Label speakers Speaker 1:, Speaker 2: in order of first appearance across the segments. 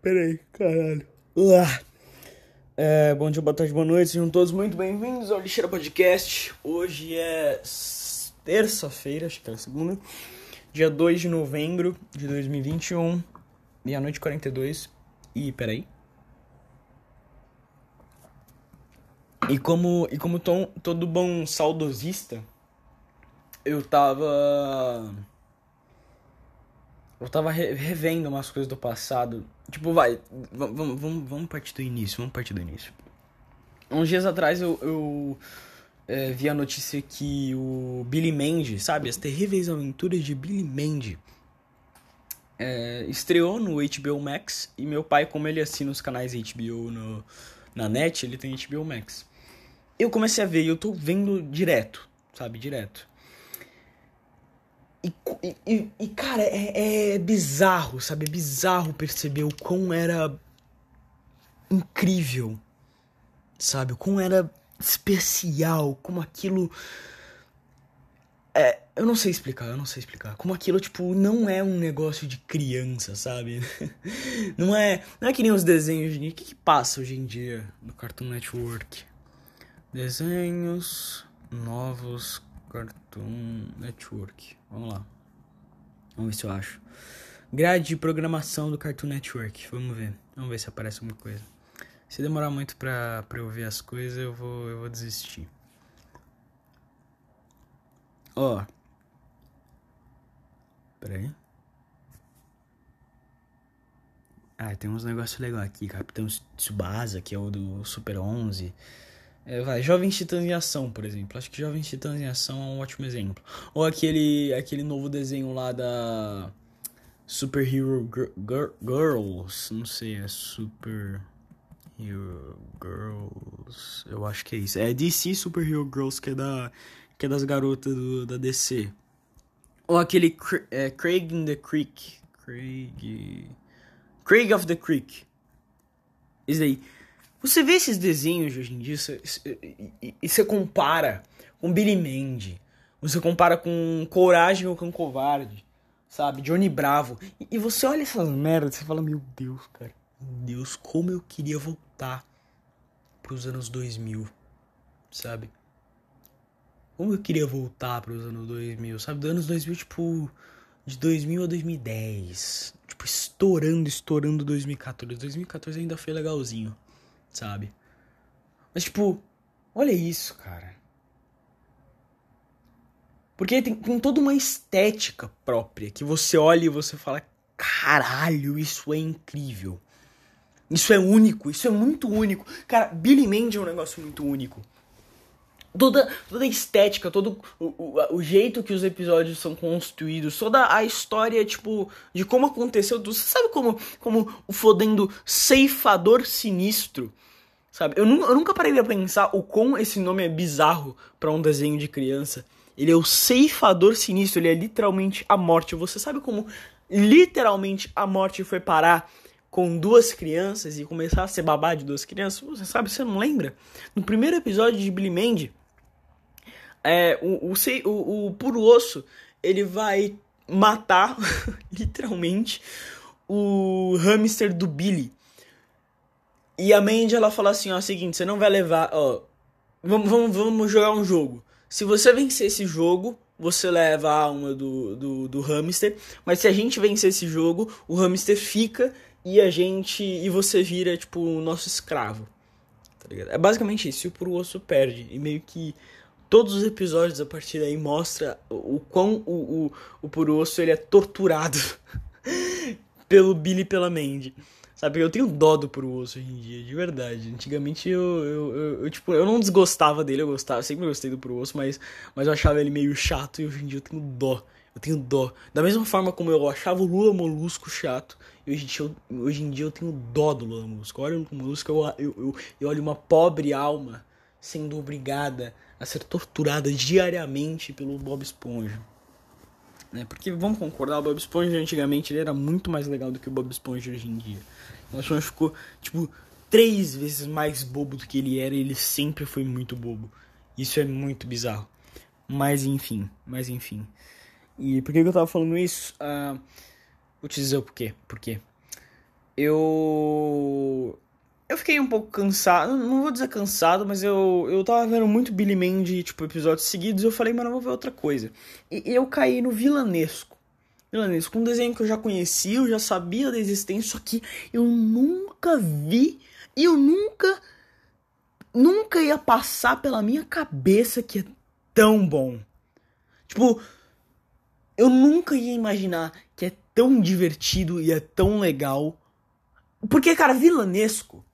Speaker 1: Peraí, caralho. É, bom dia, boa tarde, boa noite. Sejam todos muito bem-vindos ao Lixeira Podcast. Hoje é terça-feira, acho que é segunda, dia 2 de novembro de 2021, meia-noite 42. E peraí. E como, e como tom, todo bom saudosista, eu tava. Eu tava re revendo umas coisas do passado. Tipo, vai, vamos, vamos, vamos partir do início, vamos partir do início. Uns dias atrás eu, eu é, vi a notícia que o Billy Mandy, sabe? As terríveis aventuras de Billy Mandy. É, estreou no HBO Max e meu pai, como ele assina os canais HBO no, na net, ele tem HBO Max. Eu comecei a ver e eu tô vendo direto, sabe? Direto. E, e, e cara, é, é, bizarro, sabe? É bizarro perceber o quão era incrível, sabe? O quão era especial, como aquilo. É, eu não sei explicar, eu não sei explicar. Como aquilo, tipo, não é um negócio de criança, sabe? não é, não é que nem os desenhos de. O que, que passa hoje em dia no Cartoon Network? Desenhos novos Cartoon Network. Vamos lá. Vamos ver se eu acho. Grade de programação do Cartoon Network. Vamos ver. Vamos ver se aparece alguma coisa. Se demorar muito pra, pra eu ver as coisas, eu vou, eu vou desistir. Ó. Pera aí. Ah, tem uns negócios legais aqui. Capitão Tsubasa, que é o do Super 11. É, vai, Jovens Titãs em Ação, por exemplo. Acho que Jovens Titãs em Ação é um ótimo exemplo. Ou aquele, aquele novo desenho lá da Super Hero Girls. Não sei, é Super Hero Girls. Eu acho que é isso. É DC Super Hero Girls, que é, da, que é das garotas do, da DC. Ou aquele é, Craig in the Creek. Craig. Craig of the Creek. Isso aí. Você vê esses desenhos de hoje em dia e você compara com Billy Mandy, você compara com Coragem ou com Covarde, sabe? Johnny Bravo. E, e você olha essas merdas e fala, meu Deus, cara, meu Deus, como eu queria voltar pros anos 2000, sabe? Como eu queria voltar pros anos 2000, sabe? Dos anos 2000, tipo, de 2000 a 2010. Tipo, estourando, estourando 2014. 2014 ainda foi legalzinho sabe? Mas, tipo, olha isso, cara. Porque tem, tem toda uma estética própria que você olha e você fala: caralho, isso é incrível. Isso é único, isso é muito único. Cara, Billy Mandy é um negócio muito único. Toda, toda a estética, todo o, o, o, jeito que os episódios são construídos, toda a história, tipo, de como aconteceu. Você sabe como, como o fodendo ceifador sinistro Sabe? Eu, eu nunca parei pra pensar o quão esse nome é bizarro para um desenho de criança. Ele é o ceifador sinistro, ele é literalmente a morte. Você sabe como literalmente a morte foi parar com duas crianças e começar a ser babá de duas crianças? Você sabe, você não lembra? No primeiro episódio de Billy Mandy, é, o, o, o, o puro osso ele vai matar literalmente o hamster do Billy. E a Mandy, ela fala assim, ó, é seguinte, você não vai levar, ó, vamos, vamos, vamos jogar um jogo. Se você vencer esse jogo, você leva a alma do, do, do hamster, mas se a gente vencer esse jogo, o hamster fica e a gente, e você vira, tipo, o nosso escravo. Tá? É basicamente isso, e o Puro Osso perde, e meio que todos os episódios a partir daí mostra o, quão o, o, o Puro Osso ele é torturado pelo Billy e pela Mandy. Sabe, eu tenho dó do Pro Osso hoje em dia, de verdade. Antigamente eu, eu, eu, eu, tipo, eu não desgostava dele, eu gostava, sempre gostei do Pro Osso, mas, mas eu achava ele meio chato e hoje em dia eu tenho dó. Eu tenho dó. Da mesma forma como eu achava o Lula Molusco chato, hoje em dia eu, hoje em dia eu tenho dó do Lula Molusco. Olha o Molusco, eu, eu, eu, eu olho uma pobre alma sendo obrigada a ser torturada diariamente pelo Bob Esponja. Né? Porque vamos concordar, o Bob Esponja antigamente ele era muito mais legal do que o Bob Esponja hoje em dia. O Bob Esponja ficou, tipo, três vezes mais bobo do que ele era e ele sempre foi muito bobo. Isso é muito bizarro. Mas enfim, mas enfim. E por que eu tava falando isso? Uh, vou te dizer o porquê. Por quê? eu. Eu fiquei um pouco cansado, não vou dizer cansado, mas eu, eu tava vendo muito Billy Mandy, tipo, episódios seguidos, eu falei, mano, eu vou ver outra coisa. E eu caí no Vilanesco. Vilanesco, um desenho que eu já conhecia, eu já sabia da existência, só que eu nunca vi, e eu nunca, nunca ia passar pela minha cabeça que é tão bom. Tipo, eu nunca ia imaginar que é tão divertido e é tão legal. Porque, cara, vilanesco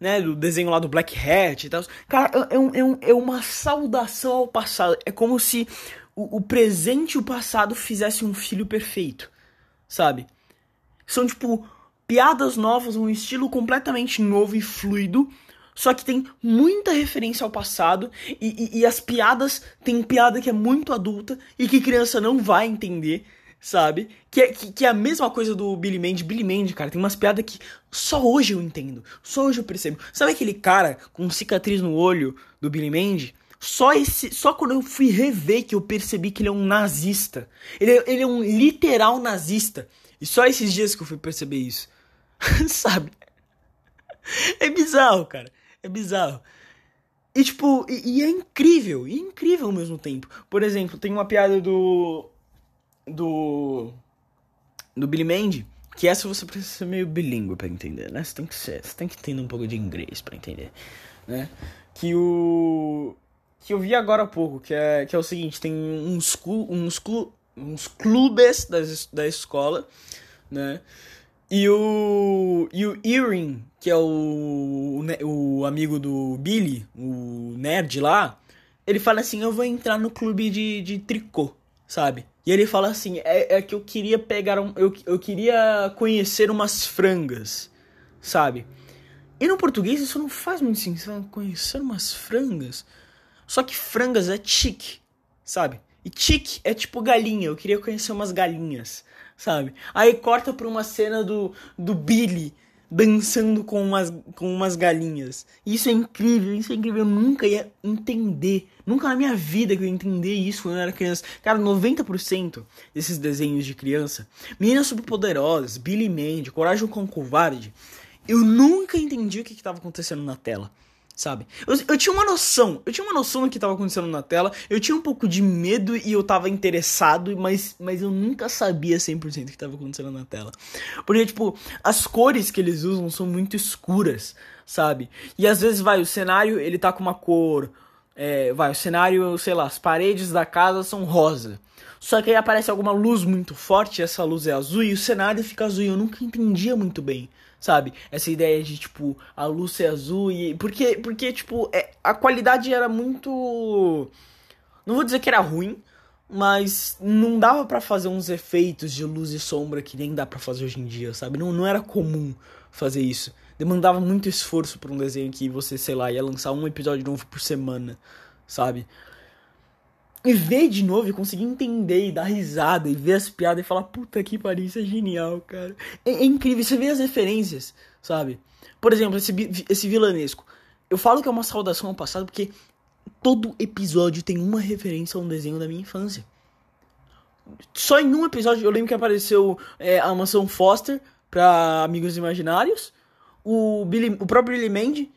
Speaker 1: né, do desenho lá do Black Hat e tal. Cara, é, um, é, um, é uma saudação ao passado. É como se o, o presente e o passado fizessem um filho perfeito, sabe? São, tipo, piadas novas, um estilo completamente novo e fluido, só que tem muita referência ao passado e, e, e as piadas tem piada que é muito adulta e que criança não vai entender sabe? Que é, que, que, é a mesma coisa do Billy Mandy. Billy Mandy, cara, tem umas piadas que só hoje eu entendo. Só hoje eu percebo. Sabe aquele cara com cicatriz no olho do Billy Mandy? Só, esse, só quando eu fui rever que eu percebi que ele é um nazista. Ele, é, ele é um literal nazista. E só esses dias que eu fui perceber isso. sabe? É bizarro, cara. É bizarro. E tipo, e, e, é incrível, e é incrível ao mesmo tempo. Por exemplo, tem uma piada do do do Billy Mandy, que essa você precisa ser meio bilíngue para entender, né? Você tem que ser, você tem que entender um pouco de inglês para entender, né? Que o que eu vi agora há pouco, que é que é o seguinte, tem uns uns, clu, uns clubes da, da escola, né? E o e o Earring, que é o, o amigo do Billy, o nerd lá, ele fala assim: "Eu vou entrar no clube de, de tricô", sabe? E ele fala assim: é, é que eu queria pegar um. Eu, eu queria conhecer umas frangas, sabe? E no português isso não faz muito sentido. Conhecer umas frangas. Só que frangas é chique, sabe? E chique é tipo galinha. Eu queria conhecer umas galinhas, sabe? Aí corta pra uma cena do, do Billy dançando com umas, com umas galinhas. Isso é incrível, isso é incrível. Eu nunca ia entender. Nunca na minha vida que eu ia entender isso quando eu era criança. Cara, 90% desses desenhos de criança, Meninas Superpoderosas, Billy Mandy, Coragem com o Covarde, eu nunca entendi o que estava acontecendo na tela sabe? Eu, eu tinha uma noção, eu tinha uma noção do que estava acontecendo na tela, eu tinha um pouco de medo e eu tava interessado, mas, mas eu nunca sabia 100% o que estava acontecendo na tela. Porque, tipo, as cores que eles usam são muito escuras, sabe? E às vezes, vai, o cenário, ele tá com uma cor... É, vai, o cenário, sei lá, as paredes da casa são rosa. Só que aí aparece alguma luz muito forte, essa luz é azul e o cenário fica azul. Eu nunca entendia muito bem sabe? Essa ideia de, tipo, a luz ser azul e. Porque, porque tipo, é, a qualidade era muito. Não vou dizer que era ruim, mas não dava para fazer uns efeitos de luz e sombra que nem dá para fazer hoje em dia, sabe? Não, não era comum fazer isso. Demandava muito esforço para um desenho que você, sei lá, ia lançar um episódio novo por semana, sabe? E ver de novo e conseguir entender e dar risada e ver as piadas e falar, puta que pariu, isso é genial, cara. É, é, incrível, você vê as referências, sabe? Por exemplo, esse, esse vilanesco. Eu falo que é uma saudação ao passado porque todo episódio tem uma referência a um desenho da minha infância. Só em um episódio eu lembro que apareceu é, a mansão Foster pra Amigos Imaginários. O, Billy, o próprio Billy Mandy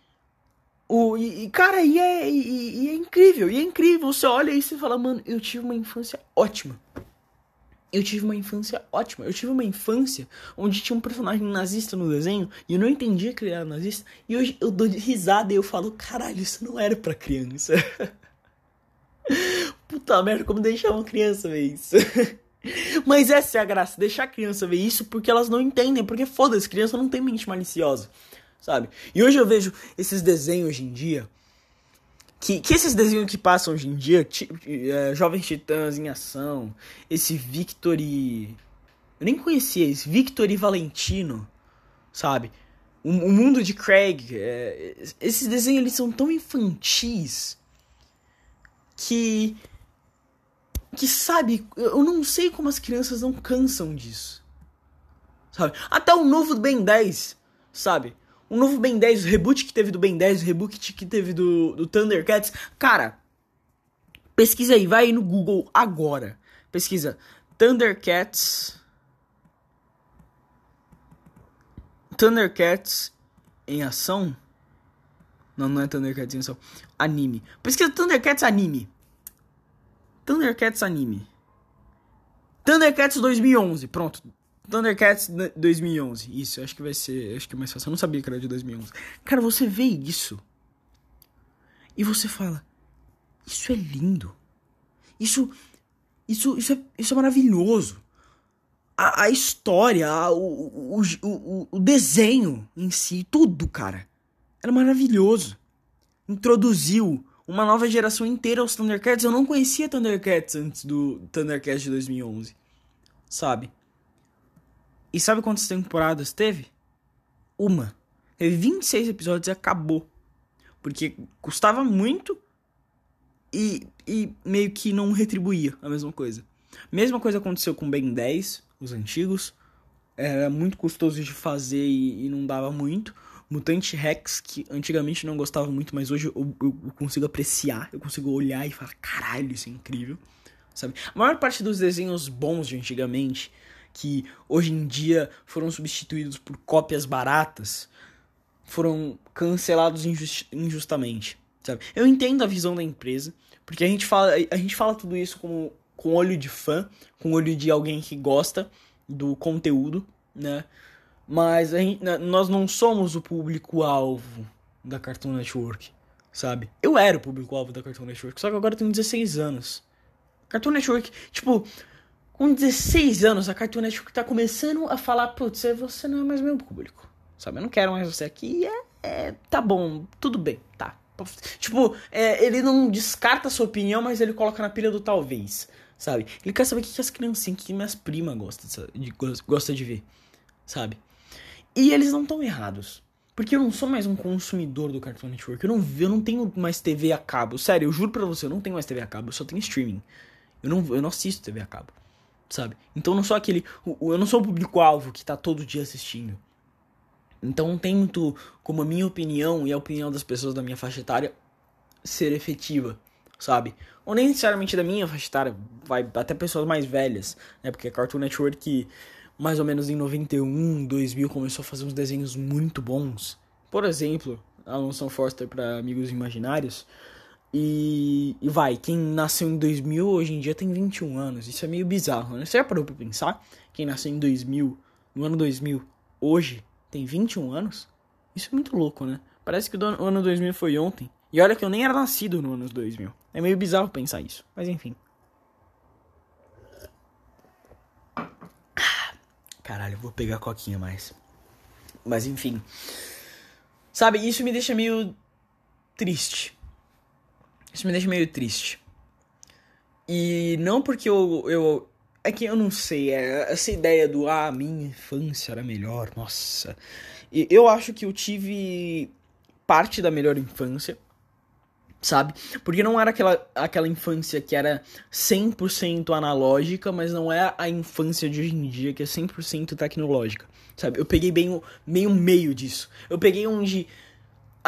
Speaker 1: o, e, cara, e é, e, e é incrível, e é incrível. Você olha e você fala, mano, eu tive uma infância ótima. Eu tive uma infância ótima. Eu tive uma infância onde tinha um personagem nazista no desenho e eu não entendia que ele era nazista. E hoje eu dou risada e eu falo, caralho, isso não era pra criança. Puta merda, como deixar uma criança ver isso? Mas essa é a graça, deixar a criança ver isso porque elas não entendem. Porque foda-se, criança não tem mente maliciosa sabe? E hoje eu vejo esses desenhos hoje em dia. Que, que esses desenhos que passam hoje em dia, é, Jovens Titãs em Ação, esse Victory. Eu nem conhecia esse, Victory Valentino, sabe? O, o mundo de Craig. É, esses desenhos eles são tão infantis que. Que sabe, eu não sei como as crianças não cansam disso. Sabe? Até o novo Ben 10, sabe? O novo Ben 10, o reboot que teve do Ben 10, o reboot que teve do, do Thundercats. Cara, pesquisa aí, vai aí no Google agora. Pesquisa Thundercats. Thundercats em ação. Não, não é Thundercats em ação. Anime. Pesquisa Thundercats anime. Thundercats anime. Thundercats 2011. Pronto. Thundercats 2011. Isso, acho que vai ser. Acho que é mais fácil. Eu não sabia que era de 2011. Cara, você vê isso. E você fala. Isso é lindo. Isso. Isso, isso, é, isso é maravilhoso. A, a história, a, o, o, o, o desenho em si, tudo, cara. Era maravilhoso. Introduziu uma nova geração inteira aos Thundercats. Eu não conhecia Thundercats antes do Thundercats de 2011. Sabe? E sabe quantas temporadas teve? Uma. Teve 26 episódios e acabou. Porque custava muito e, e meio que não retribuía a mesma coisa. Mesma coisa aconteceu com Ben 10, os antigos. Era muito custoso de fazer e, e não dava muito. Mutante Rex, que antigamente não gostava muito, mas hoje eu, eu, eu, consigo apreciar, eu consigo olhar e falar, caralho, isso é incrível, sabe? A maior parte dos desenhos bons de antigamente, que hoje em dia foram substituídos por cópias baratas, foram cancelados injust, injustamente, sabe? Eu entendo a visão da empresa, porque a gente fala, a gente fala tudo isso com, com olho de fã, com olho de alguém que gosta do conteúdo, né? Mas gente, nós não somos o público-alvo da Cartoon Network, sabe? Eu era o público-alvo da Cartoon Network, só que agora eu tenho 16 anos. Cartoon Network, tipo, com 16 anos, a Cartoon Network tá começando a falar, putz, você não é mais meu público, sabe? Eu não quero mais você aqui, é, é tá bom, tudo bem, tá. Tipo, é, ele não descarta a sua opinião, mas ele coloca na pilha do talvez, sabe? Ele quer saber o que as criancinhas, que minhas primas gostam de, gosta de ver, sabe? E eles não estão errados. Porque eu não sou mais um consumidor do Cartoon Network. Eu não, eu não tenho mais TV a cabo. Sério, eu juro pra você, eu não tenho mais TV a cabo. Eu só tenho streaming. Eu não, eu não assisto TV a cabo. Sabe? Então não sou aquele. Eu não sou o público-alvo que tá todo dia assistindo. Então não tem muito como a minha opinião e a opinião das pessoas da minha faixa etária ser efetiva, sabe? Ou nem necessariamente da minha faixa etária, vai até pessoas mais velhas, né? Porque a Cartoon Network mais ou menos em 91, 2000, começou a fazer uns desenhos muito bons. Por exemplo, a Alonso Forster para Amigos Imaginários. E, vai, quem nasceu em 2000 hoje em dia tem 21 anos. Isso é meio bizarro, né? Você já parou pra pensar? Quem nasceu em 2000, no ano 2000, hoje tem 21 anos? Isso é muito louco, né? Parece que o ano 2000 foi ontem. E olha que eu nem era nascido no ano 2000. É meio bizarro pensar isso. Mas enfim. Caralho, vou pegar a coquinha mais. Mas enfim. Sabe, isso me deixa meio triste. Isso me deixa meio triste. E não porque eu, eu. É que eu não sei, é essa ideia do ah, minha infância era melhor, nossa. E eu acho que eu tive parte da melhor infância sabe? Porque não era aquela, aquela infância que era 100% analógica, mas não é a infância de hoje em dia que é 100% tecnológica, sabe? Eu peguei bem o meio meio disso. Eu peguei onde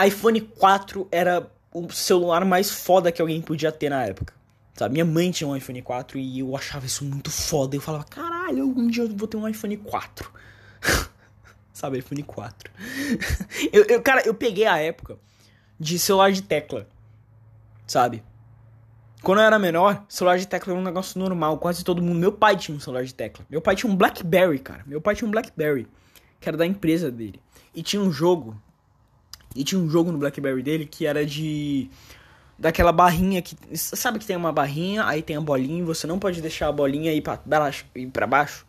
Speaker 1: iPhone 4 era o celular mais foda que alguém podia ter na época. Sabe, minha mãe tinha um iPhone 4 e eu achava isso muito foda. Eu falava, caralho, um dia eu vou ter um iPhone 4. sabe, iPhone 4. eu, eu, cara, eu peguei a época de celular de tecla sabe? Quando eu era menor, celular de tecla era um negócio normal, quase todo mundo. Meu pai tinha um celular de tecla. Meu pai tinha um Blackberry, cara. Meu pai tinha um Blackberry, que era da empresa dele. E tinha um jogo. E tinha um jogo no Blackberry dele que era de daquela barrinha que sabe que tem uma barrinha, aí tem a bolinha, e você não pode deixar a bolinha ir para baixo, ir para baixo,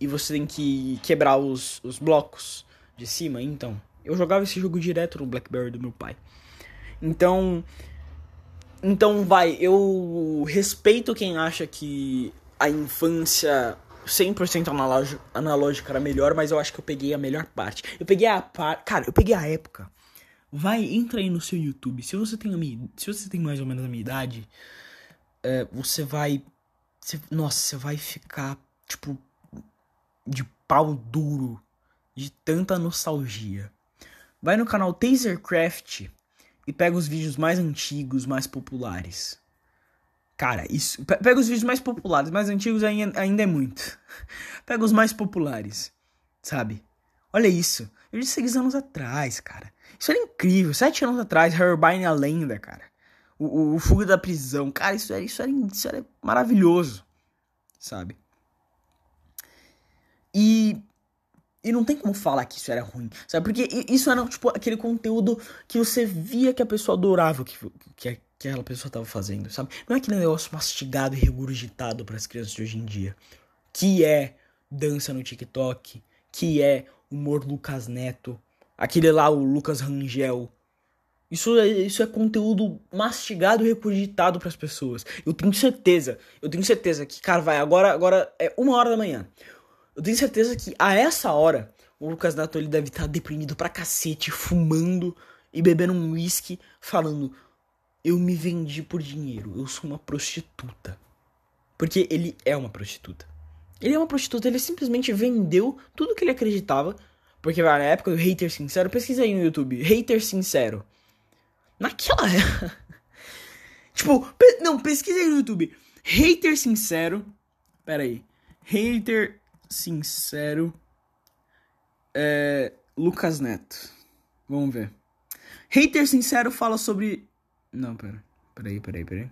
Speaker 1: e você tem que quebrar os, os blocos de cima, então. Eu jogava esse jogo direto no BlackBerry do meu pai. Então, então, vai, eu respeito quem acha que a infância 100% analógica, analógica era melhor, mas eu acho que eu peguei a melhor parte. Eu peguei a parte. Cara, eu peguei a época. Vai, entra aí no seu YouTube. Se você tem, a minha, se você tem mais ou menos a minha idade, é, você vai. Você, nossa, você vai ficar, tipo, de pau duro de tanta nostalgia. Vai no canal Tasercraft e pega os vídeos mais antigos, mais populares. Cara, isso. Pega os vídeos mais populares, mais antigos ainda, ainda é muito. pega os mais populares, sabe? Olha isso. Eu disse seis anos atrás, cara. Isso era incrível. Sete anos atrás, Herbine a lenda, cara. O, o, o Fuga da Prisão. Cara, isso era, isso, era, isso era maravilhoso. Sabe? E. E não tem como falar que isso era ruim, sabe? Porque isso era, tipo, aquele conteúdo que você via que a pessoa adorava o que, que, que aquela pessoa tava fazendo, sabe? Não é aquele negócio mastigado e regurgitado para as crianças de hoje em dia. Que é dança no TikTok, que é humor Lucas Neto, aquele lá, o Lucas Rangel. Isso é, isso é conteúdo mastigado e regurgitado para as pessoas. Eu tenho certeza, eu tenho certeza que, cara, vai, agora, agora é uma hora da manhã. Eu tenho certeza que a essa hora o Lucas Neto ele deve estar tá deprimido pra cacete, fumando e bebendo um whisky, falando: Eu me vendi por dinheiro, eu sou uma prostituta. Porque ele é uma prostituta. Ele é uma prostituta, ele simplesmente vendeu tudo que ele acreditava. Porque na época do hater sincero, pesquisa aí no YouTube, hater sincero. Naquela época. tipo, pe não, pesquisa aí no YouTube. Hater sincero. Pera aí. Hater sincero. É, Lucas Neto. Vamos ver. Hater sincero fala sobre. Não, pera. Peraí, peraí, peraí.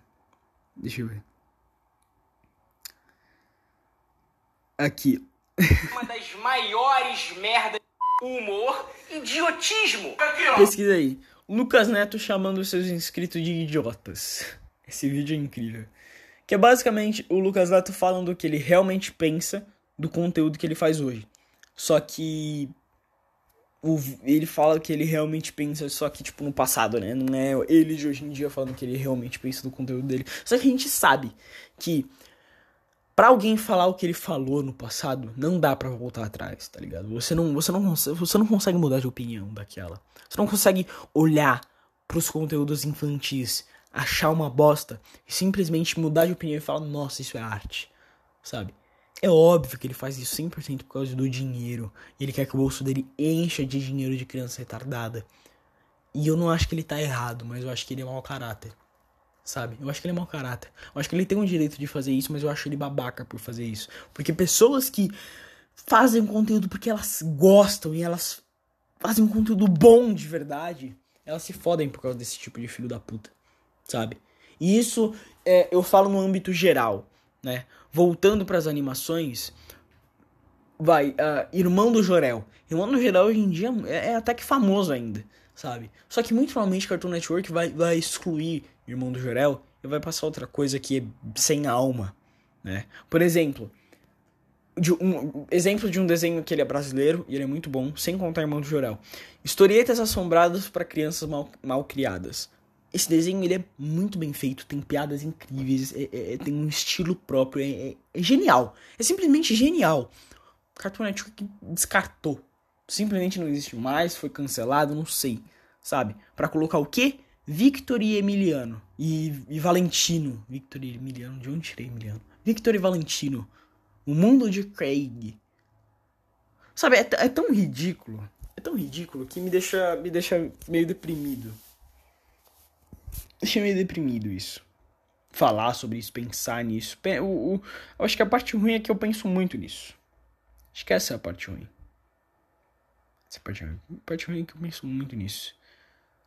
Speaker 1: Deixa eu ver. Aqui.
Speaker 2: Uma das maiores merdas humor, idiotismo.
Speaker 1: Pesquisa aí. Lucas Neto chamando seus inscritos de idiotas. Esse vídeo é incrível. Que é basicamente o Lucas Neto falando o que ele realmente pensa do conteúdo que ele faz hoje. Só que o, ele fala que ele realmente pensa só que, tipo, no passado, né? Não é ele de hoje em dia falando que ele realmente pensa do conteúdo dele. Só que a gente sabe que para alguém falar o que ele falou no passado, não dá para voltar atrás, tá ligado? Você não, você, não, você não consegue mudar de opinião daquela. Você não consegue olhar pros conteúdos infantis, achar uma bosta e simplesmente mudar de opinião e falar, nossa, isso é arte, sabe? É óbvio que ele faz isso 100% por causa do dinheiro. Ele quer que o bolso dele encha de dinheiro de criança retardada. E eu não acho que ele tá errado, mas eu acho que ele é mau caráter. Sabe? Eu acho que ele é mau caráter. Eu acho que ele tem o direito de fazer isso, mas eu acho ele babaca por fazer isso. Porque pessoas que fazem conteúdo porque elas gostam e elas fazem um conteúdo bom de verdade, elas se fodem por causa desse tipo de filho da puta. Sabe? E isso é, eu falo no âmbito geral né? Voltando para as animações, vai, uh, Irmão do Jorel. Irmão do Jorel hoje em dia é, é, até que famoso ainda, sabe? Só que muito provavelmente Cartoon Network vai, vai excluir Irmão do Jorel e vai passar outra coisa que é sem alma, né? Por exemplo, de um exemplo de um desenho que ele é brasileiro e ele é muito bom, sem contar Irmão do Jorel. Historietas assombradas para crianças mal, mal criadas. Esse desenho ele é muito bem feito, tem piadas incríveis, é, é, é tem um estilo próprio, é, é, é, genial. É simplesmente genial. Cartoon Network descartou. Simplesmente não existe mais, foi cancelado, não sei. Sabe? Para colocar o quê? Victor e Emiliano. E, e Valentino. Victor e Emiliano. De onde tirei Emiliano? Victor e Valentino. O mundo de Craig. Sabe, é, é tão ridículo. É tão ridículo que me deixa, me deixa meio deprimido deixa meio deprimido isso. Falar sobre isso, pensar nisso. O, eu acho que a parte ruim é que eu penso muito nisso. Acho que essa é a parte ruim. Essa é a parte ruim. A parte ruim é que eu penso muito nisso.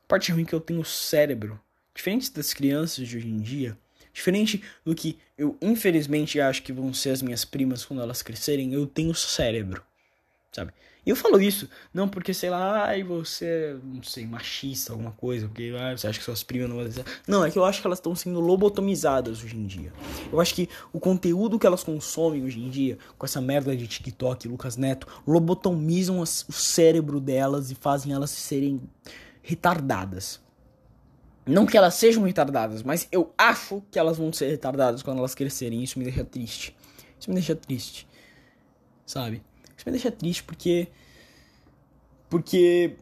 Speaker 1: Parte ruim é que eu tenho cérebro. Diferente das crianças de hoje em dia. Diferente do que eu, infelizmente, acho que vão ser as minhas primas quando elas crescerem. Eu tenho cérebro. Sabe? E eu falo isso, não porque, sei lá, ai, você é, não sei, machista, alguma coisa, porque ah, você acha que suas primas não vão. Não, é que eu acho que elas estão sendo lobotomizadas hoje em dia. Eu acho que o conteúdo que elas consomem hoje em dia, com essa merda de TikTok, Lucas Neto, lobotomizam o cérebro delas e fazem elas serem retardadas. Não que elas sejam retardadas, mas eu acho que elas vão ser retardadas quando elas crescerem. Isso me deixa triste. Isso me deixa triste. Sabe? Isso me deixa triste porque. Porque.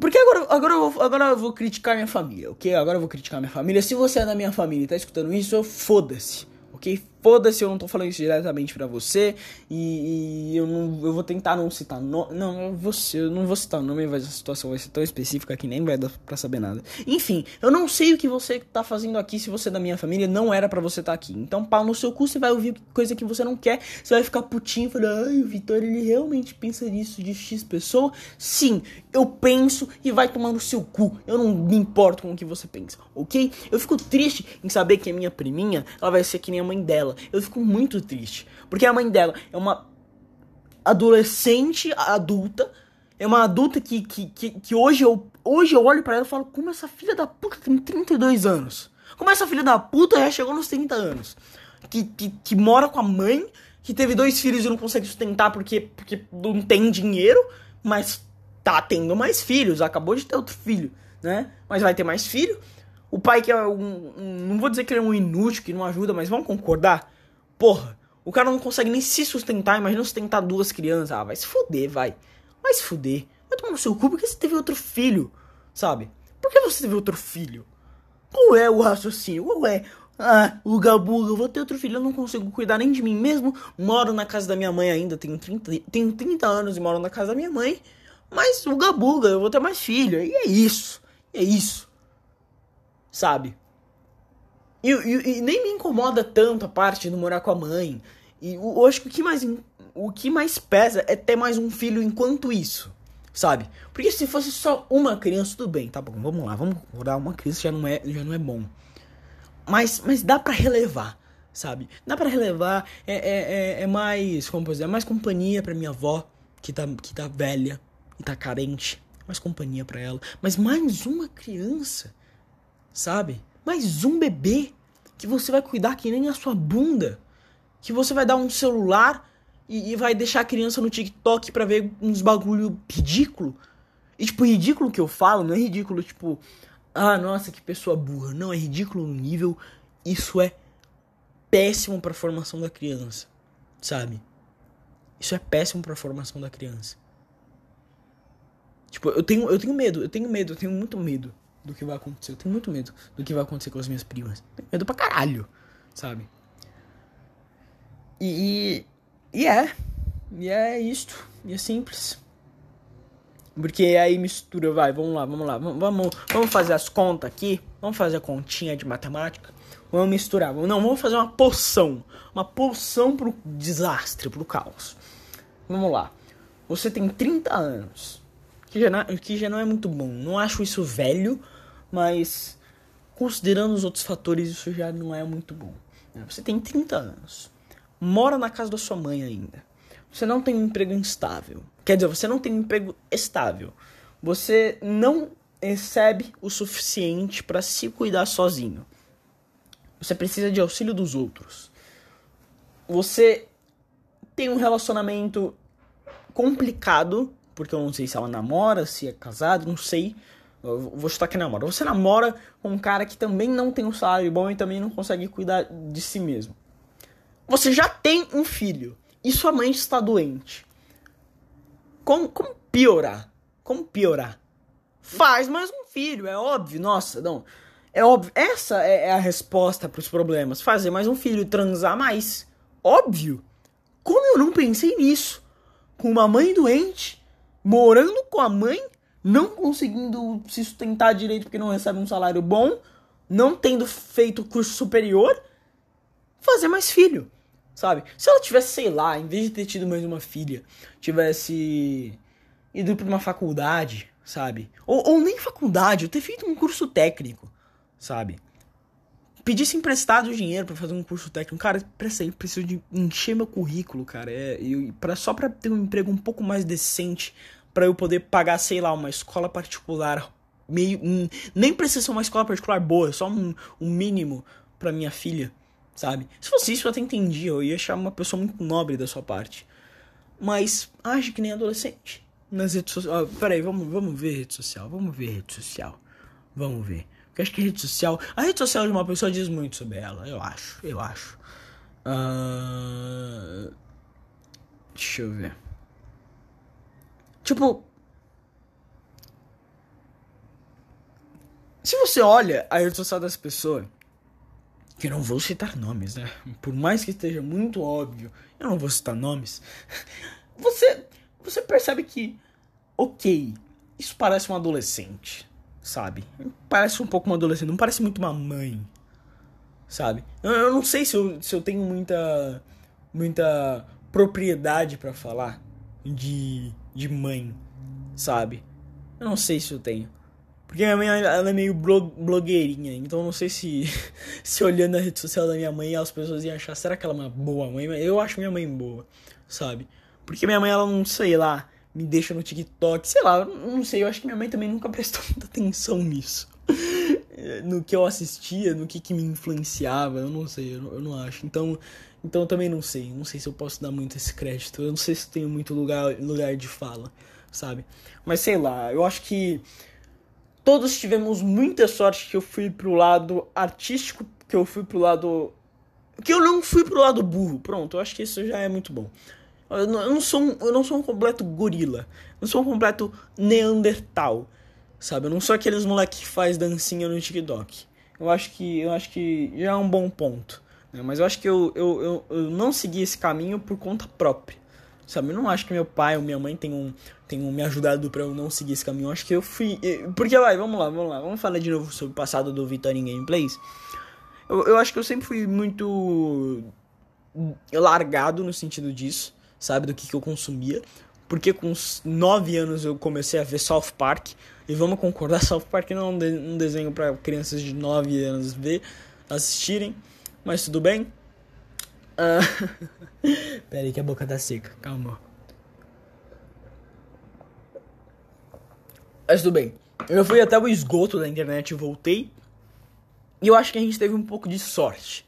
Speaker 1: Porque agora, agora, eu vou, agora eu vou criticar minha família, ok? Agora eu vou criticar minha família. Se você é da minha família e tá escutando isso, foda-se, ok? Foda-se, eu não tô falando isso diretamente para você. E, e, eu não eu vou tentar não citar no, Não, vou, eu não vou citar nome, mas a situação vai ser tão específica que nem vai dar pra saber nada. Enfim, eu não sei o que você tá fazendo aqui se você é da minha família. Não era para você estar tá aqui. Então, pau no seu cu, você vai ouvir coisa que você não quer. Você vai ficar putinho falando, ai, o Vitor, ele realmente pensa nisso de X pessoa? Sim, eu penso e vai tomar no seu cu. Eu não me importo com o que você pensa, ok? Eu fico triste em saber que a minha priminha, ela vai ser que nem a mãe dela dela. Eu fico muito triste. Porque a mãe dela é uma adolescente adulta. É uma adulta que, que, que, que hoje, eu, hoje eu olho para ela e falo: como essa filha da puta tem 32 anos? Como essa filha da puta já chegou nos 30 anos? Que, que, que mora com a mãe, que teve dois filhos e não consegue sustentar porque, porque não tem dinheiro, mas tá tendo mais filhos, acabou de ter outro filho, né? Mas vai ter mais filho. O pai que é um, um, Não vou dizer que ele é um inútil, que não ajuda, mas vamos concordar? Porra, o cara não consegue nem se sustentar, imagina sustentar duas crianças. Ah, vai se fuder, vai. Vai se fuder. Vai tomar no seu cu porque você teve outro filho, sabe? Por que você teve outro filho? Qual é o raciocínio? Qual é? Ah, o Gabuga, eu vou ter outro filho, eu não consigo cuidar nem de mim mesmo. Moro na casa da minha mãe ainda, tenho 30, tenho 30 anos e moro na casa da minha mãe. Mas o Gabuga, eu vou ter mais filho. E é isso. É isso sabe? E, e, e, nem me incomoda tanto a parte de morar com a mãe. E eu acho que o que mais, o que mais pesa é ter mais um filho enquanto isso, sabe? Porque se fosse só uma criança, tudo bem, tá bom, vamos lá, vamos morar uma criança já não é, já não é bom. Mas, mas dá para relevar, sabe? Dá para relevar, é, é, é, é, mais, como dizer, é mais companhia pra minha avó, que tá, que tá velha e tá carente. Mais companhia para ela. Mas mais uma criança sabe? Mais um bebê que você vai cuidar que nem a sua bunda. Que você vai dar um celular e, e vai deixar a criança no TikTok pra ver uns bagulho ridículo. E, tipo, ridículo que eu falo não é ridículo, tipo, ah, nossa, que pessoa burra. Não, é ridículo no nível. Isso é péssimo pra formação da criança, sabe? Isso é péssimo pra formação da criança. Tipo, eu tenho, eu tenho medo, eu tenho medo, eu tenho muito medo do que vai acontecer. Eu tenho muito medo do que vai acontecer com as minhas primas. Tenho medo pra caralho, sabe? E, e, é. E é isto. E é simples. Porque aí mistura, vai, vamos lá, vamos lá. Vamos, vamos fazer as contas aqui. Vamos fazer a continha de matemática. Vamos misturar. Não, vamos fazer uma poção. Uma poção pro desastre, pro caos. Vamos lá. Você tem 30 anos. Que já, não, que já não é muito bom. Não acho isso velho mas considerando os outros fatores, isso já não é muito bom. Você tem 30 anos, mora na casa da sua mãe ainda, você não tem um emprego instável. Quer dizer, você não tem um emprego estável. Você não recebe o suficiente para se cuidar sozinho. Você precisa de auxílio dos outros. Você tem um relacionamento complicado, porque eu não sei se ela namora, se é casado, não sei. Eu vou chutar que namora. Você namora com um cara que também não tem um salário bom e também não consegue cuidar de si mesmo. Você já tem um filho e sua mãe está doente. Como, como piorar? Como piorar? Faz mais um filho, é óbvio. Nossa, não. É óbvio. Essa é, é a resposta para os problemas. Fazer mais um filho, transar mais. Óbvio. Como eu não pensei nisso? Com uma mãe doente, morando com a mãe não conseguindo se sustentar direito porque não recebe um salário bom, não tendo feito curso superior, fazer mais filho, sabe? Se ela tivesse, sei lá, em vez de ter tido mais uma filha, tivesse ido para uma faculdade, sabe? Ou, ou nem faculdade, ou ter feito um curso técnico, sabe? Pedisse emprestado dinheiro para fazer um curso técnico. Cara, preciso, preciso de encher meu currículo, cara. É, eu, pra, só para ter um emprego um pouco mais decente para eu poder pagar, sei lá, uma escola particular meio um, nem precisa ser uma escola particular boa, só um, um mínimo para minha filha, sabe? Se fosse isso eu até entendia, eu ia achar uma pessoa muito nobre da sua parte. Mas age que nem adolescente. Nas redes sociais. Ah, peraí, vamos, vamos ver rede social. Vamos ver rede social. Vamos ver. Porque acho que rede social. A rede social de uma pessoa diz muito sobre ela. Eu acho. Eu acho. Uh... Deixa eu ver. Tipo. Se você olha a rede social das pessoas, que eu não vou citar nomes, né? Por mais que esteja muito óbvio, eu não vou citar nomes. Você, você percebe que, ok, isso parece um adolescente, sabe? Parece um pouco uma adolescente, não parece muito uma mãe, sabe? Eu, eu não sei se eu, se eu tenho muita, muita propriedade para falar de, de mãe, sabe? Eu não sei se eu tenho. Porque minha mãe ela é meio blogueirinha, então não sei se, se olhando a rede social da minha mãe as pessoas iam achar, será que ela é uma boa mãe? Eu acho minha mãe boa, sabe? Porque minha mãe, ela não sei lá, me deixa no TikTok, sei lá, não sei, eu acho que minha mãe também nunca prestou muita atenção nisso. no que eu assistia, no que, que me influenciava, eu não sei, eu não, eu não acho. Então, então eu também não sei, não sei se eu posso dar muito esse crédito, eu não sei se tenho muito lugar, lugar de fala, sabe? Mas sei lá, eu acho que todos tivemos muita sorte que eu fui pro lado artístico, que eu fui pro lado. Que eu não fui pro lado burro. Pronto, eu acho que isso já é muito bom. Eu não, sou, um, eu não sou um completo gorila. Eu não sou um completo neandertal. Sabe? Eu não sou aqueles moleque que faz dancinha no TikTok. Eu acho que, eu acho que já é um bom ponto. Né? Mas eu acho que eu, eu, eu, eu não segui esse caminho por conta própria. Sabe? Eu não acho que meu pai ou minha mãe tenham, tenham me ajudado para eu não seguir esse caminho. Eu acho que eu fui. Porque vai, vamos lá, vamos lá. Vamos falar de novo sobre o passado do Vitória em Gameplays. Eu, eu acho que eu sempre fui muito largado no sentido disso, sabe? Do que, que eu consumia. Porque com uns 9 anos eu comecei a ver South Park. E vamos concordar, South Park não é um, de, um desenho para crianças de 9 anos ver, assistirem. Mas tudo bem. Uh... Pera aí que a boca tá seca, calma. Mas tudo bem. Eu fui até o esgoto da internet e voltei. E eu acho que a gente teve um pouco de sorte.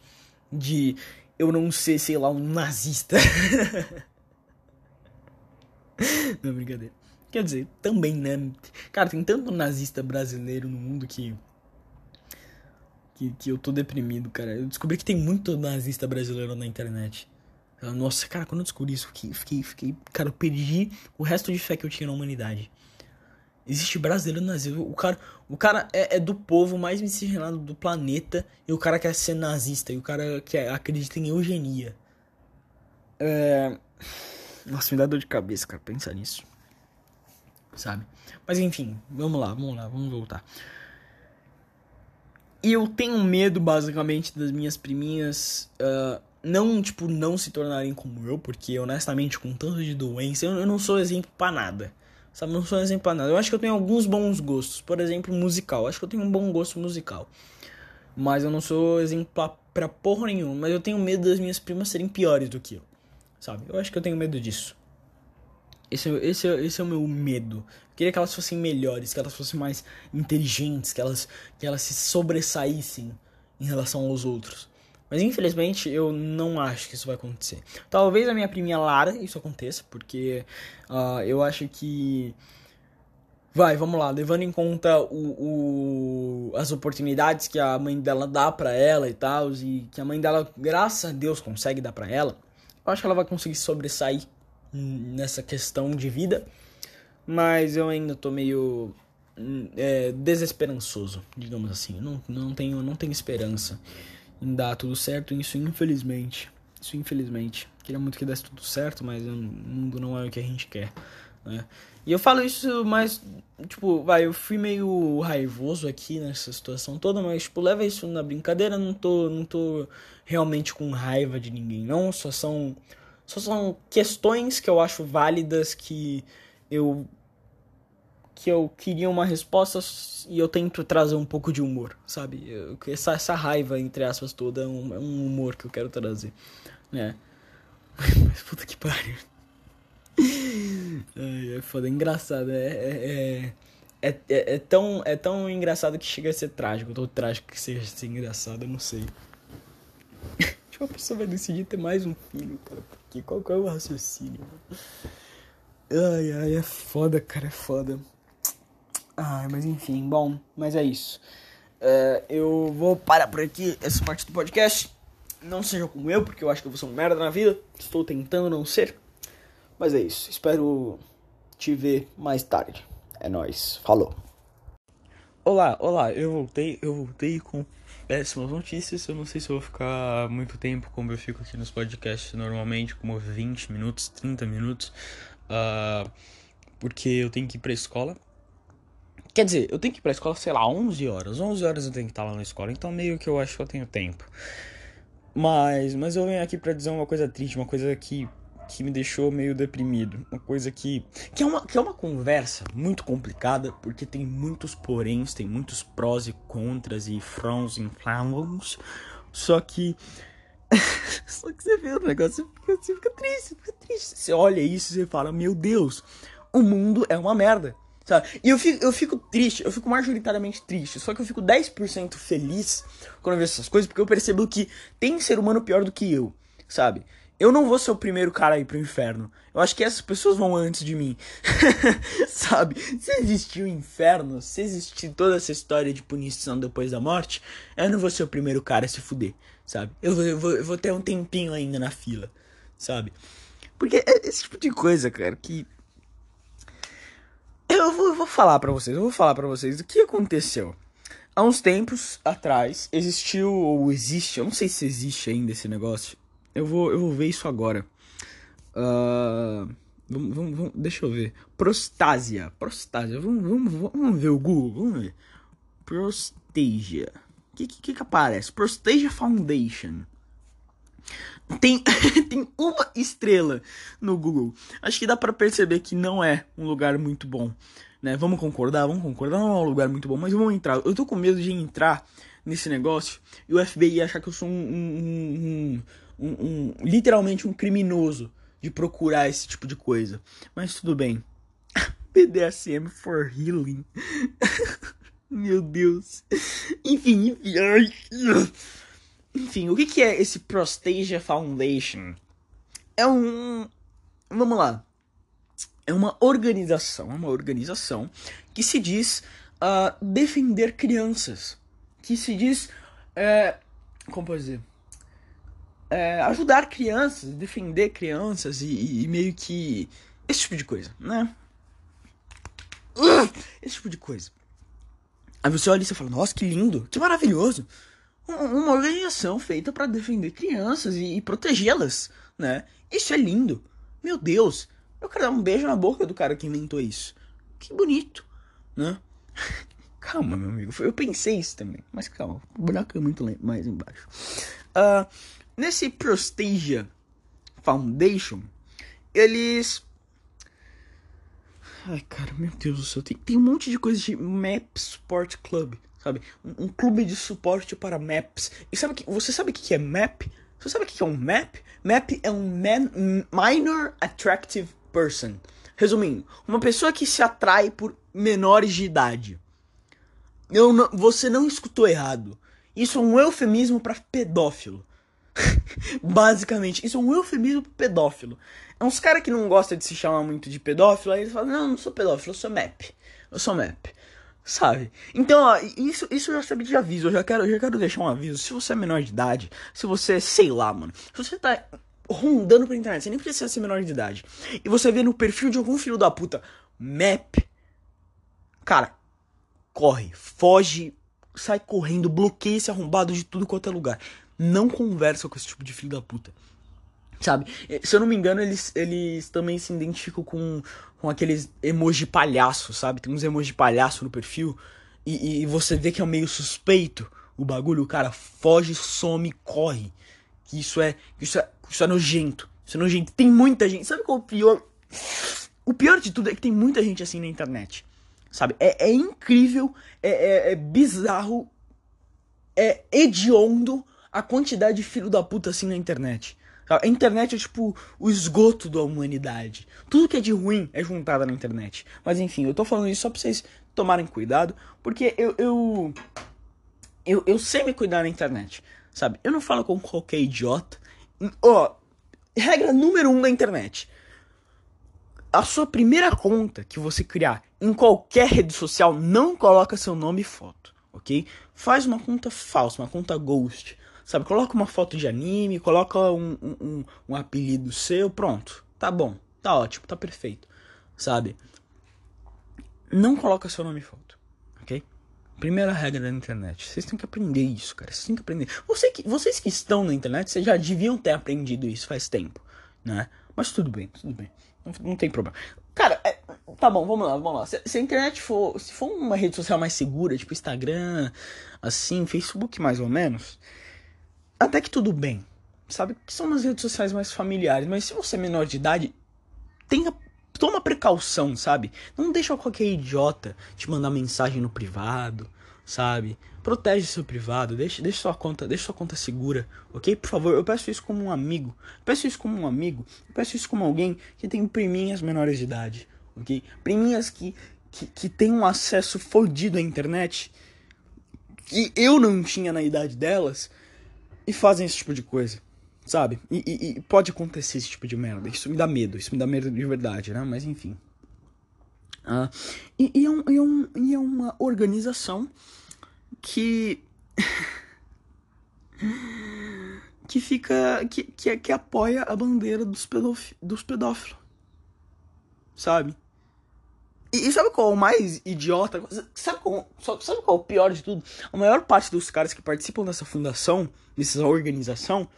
Speaker 1: De eu não ser, sei lá, um nazista. não, brincadeira. Quer dizer, também, né? Cara, tem tanto nazista brasileiro no mundo que que, que eu tô deprimido, cara. Eu descobri que tem muito nazista brasileiro na internet. Nossa, cara, quando eu descobri isso, fiquei, fiquei, fiquei, cara, eu perdi o resto de fé que eu tinha na humanidade. Existe brasileiro nazista. O cara, o cara é, é, do povo mais miscigenado do planeta e o cara quer ser nazista e o cara quer, acredita em eugenia. É... Nossa, me dá dor de cabeça, cara, pensar nisso. Sabe? Mas enfim, vamos lá, vamos lá, vamos voltar. Eu tenho medo, basicamente, das minhas priminhas uh, não, tipo, não se tornarem como eu, porque honestamente, com tanto de doença, eu, eu não sou exemplo para nada. Sabe, não sou exemplo pra nada. Eu acho que eu tenho alguns bons gostos, por exemplo, musical. Eu acho que eu tenho um bom gosto musical. Mas eu não sou exemplo pra, pra porra nenhuma. Mas eu tenho medo das minhas primas serem piores do que eu. Sabe? Eu acho que eu tenho medo disso. Esse, esse, esse é o meu medo. Eu queria que elas fossem melhores, que elas fossem mais inteligentes, que elas, que elas se sobressaíssem em relação aos outros. Mas infelizmente eu não acho que isso vai acontecer. Talvez a minha priminha Lara isso aconteça, porque uh, eu acho que. Vai, vamos lá, levando em conta o, o, as oportunidades que a mãe dela dá para ela e tal, e que a mãe dela, graças a Deus, consegue dar para ela, eu acho que ela vai conseguir sobressair nessa questão de vida, mas eu ainda tô meio é, desesperançoso, digamos assim. Não, não, tenho, não tenho esperança em dar tudo certo, isso infelizmente. Isso infelizmente. Queria muito que desse tudo certo, mas o mundo não é o que a gente quer, né? E eu falo isso, mas, tipo, vai, eu fui meio raivoso aqui nessa situação toda, mas, tipo, leva isso na brincadeira, não tô, não tô realmente com raiva de ninguém, não, só são só são questões que eu acho válidas que eu que eu queria uma resposta e eu tento trazer um pouco de humor, sabe? Eu, essa, essa raiva, entre aspas, toda é um, é um humor que eu quero trazer, né? Mas puta que pariu. É, é foda, é engraçado, é, é, é, é, é, tão, é tão engraçado que chega a ser trágico, tão trágico que seja ser engraçado, eu não sei. tipo, a pessoa vai decidir ter mais um filho, cara aqui. Qual, é o raciocínio? Ai, ai, é foda, cara, é foda. Ai, mas enfim, bom, mas é isso. Uh, eu vou parar por aqui essa parte do podcast. Não seja como eu, porque eu acho que eu vou ser um merda na vida. Estou tentando não ser. Mas é isso. Espero te ver mais tarde. É nóis. Falou. Olá, olá, eu voltei, eu voltei com péssimas notícias. Eu não sei se eu vou ficar muito tempo como eu fico aqui nos podcasts normalmente, como 20 minutos, 30 minutos. Uh, porque eu tenho que ir pra escola. Quer dizer, eu tenho que ir pra escola, sei lá, 11 horas. 11 horas eu tenho que estar lá na escola. Então meio que eu acho que eu tenho tempo. Mas, mas eu venho aqui para dizer uma coisa triste, uma coisa que que me deixou meio deprimido. Uma coisa que. Que é uma, que é uma conversa muito complicada, porque tem muitos poréns, tem muitos prós e contras e frons e flowers. Só que. Só que você vê o negócio, você fica, você fica triste, fica triste. Você olha isso e você fala, meu Deus, o mundo é uma merda. Sabe? E eu fico, eu fico triste, eu fico majoritariamente triste. Só que eu fico 10% feliz quando eu vejo essas coisas, porque eu percebo que tem ser humano pior do que eu, sabe? Eu não vou ser o primeiro cara a ir pro inferno. Eu acho que essas pessoas vão antes de mim. Sabe? Se existir o inferno, se existir toda essa história de punição depois da morte, eu não vou ser o primeiro cara a se fuder. Sabe? Eu vou, eu vou, eu vou ter um tempinho ainda na fila. Sabe? Porque é esse tipo de coisa, cara, que. Eu vou, eu vou falar para vocês, eu vou falar para vocês o que aconteceu. Há uns tempos atrás existiu, ou existe, eu não sei se existe ainda esse negócio, eu vou, eu vou ver isso agora. Uh, vamos, vamos, vamos, deixa eu ver. Prostásia. Prostásia. Vamos, vamos, vamos ver o Google. Vamos ver. Prostasia. O que, que, que aparece? Prostasia Foundation. Tem, tem uma estrela no Google. Acho que dá para perceber que não é um lugar muito bom. Né? Vamos concordar? Vamos concordar? Não é um lugar muito bom, mas vamos entrar. Eu tô com medo de entrar nesse negócio e o FBI achar que eu sou um, um, um um, um, literalmente um criminoso de procurar esse tipo de coisa. Mas tudo bem. BDSM for healing. Meu Deus. Enfim, enfim. Enfim, o que, que é esse Prostasia Foundation? É um. Vamos lá. É uma organização, é uma organização que se diz uh, defender crianças. Que se diz. Uh, como pode dizer? É, ajudar crianças, defender crianças e, e, meio que. Esse tipo de coisa, né? Esse tipo de coisa. Aí você olha e você fala, nossa, que lindo, que maravilhoso. Uma organização feita para defender crianças e, e protegê-las, né? Isso é lindo. Meu Deus, eu quero dar um beijo na boca do cara que inventou isso. Que bonito, né? calma, meu amigo. Eu pensei isso também, mas calma. O buraco é muito mais embaixo. Uh, Nesse Prostasia Foundation, eles. Ai, cara, meu Deus do céu. Tem, tem um monte de coisa de Map Sport Club, sabe? Um, um clube de suporte para maps. E sabe que você sabe o que é map? Você sabe o que é um map? Map é um man, minor attractive person. Resumindo, uma pessoa que se atrai por menores de idade. Eu não, você não escutou errado. Isso é um eufemismo para pedófilo. Basicamente, isso é um eufemismo pro pedófilo. É uns caras que não gostam de se chamar muito de pedófilo, aí eles falam, não, não sou pedófilo, eu sou map. Eu sou map. Sabe? Então, ó, isso, isso eu já sabia de aviso. Eu já quero, eu já quero deixar um aviso. Se você é menor de idade, se você, sei lá, mano. Se você tá rondando pela internet, você nem precisa ser menor de idade. E você vê no perfil de algum filho da puta, map. Cara, corre, foge, sai correndo, bloqueia esse arrombado de tudo quanto é lugar não conversa com esse tipo de filho da puta. Sabe? Se eu não me engano, eles, eles também se identificam com, com aqueles emoji palhaço, sabe? Tem uns emoji palhaço no perfil. E, e você vê que é meio suspeito o bagulho. O cara foge, some, corre. Isso é, isso é, isso é nojento. Isso é nojento. Tem muita gente. Sabe qual é o pior? O pior de tudo é que tem muita gente assim na internet. Sabe? É, é incrível, é, é, é bizarro, é hediondo a quantidade de filho da puta assim na internet. A internet é tipo o esgoto da humanidade. Tudo que é de ruim é juntado na internet. Mas enfim, eu tô falando isso só pra vocês tomarem cuidado, porque eu eu, eu, eu sei me cuidar na internet, sabe? Eu não falo com qualquer idiota. Ó, regra número um da internet. A sua primeira conta que você criar em qualquer rede social não coloca seu nome e foto, ok? Faz uma conta falsa, uma conta ghost Sabe, coloca uma foto de anime, coloca um, um, um, apelido seu, pronto. Tá bom, tá ótimo, tá perfeito. Sabe? Não coloca seu nome e foto, ok? Primeira regra da internet. Vocês têm que aprender isso, cara. Vocês têm que aprender. Você que, vocês que estão na internet, vocês já deviam ter aprendido isso faz tempo, né? Mas tudo bem, tudo bem. Não, não tem problema. Cara, é, tá bom, vamos lá, vamos lá. Se, se, a internet for. Se for uma rede social mais segura, tipo Instagram, assim, Facebook mais ou menos, até que tudo bem. Sabe? Que são umas redes sociais mais familiares. Mas se você é menor de idade, tenha toma precaução, sabe? Não deixa qualquer idiota te mandar mensagem no privado, sabe? Protege seu privado, deixa, deixa sua conta, deixa sua conta segura, ok? Por favor, eu peço isso como um amigo. Eu peço isso como um amigo. Eu peço isso como alguém que tem priminhas menores de idade, ok? Priminhas que, que, que tem um acesso fodido à internet que eu não tinha na idade delas e fazem esse tipo de coisa. Sabe? E, e, e, pode acontecer esse tipo de merda. Isso me dá medo. Isso me dá medo de verdade, né? Mas enfim. Ah, e, e, é um, é um, e é uma organização que. que fica. Que, que, que apoia a bandeira dos, dos pedófilos. Sabe? E, e, sabe qual é o mais idiota? Sabe qual, sabe qual é o pior de tudo? A maior parte dos caras que participam dessa fundação, dessa organização,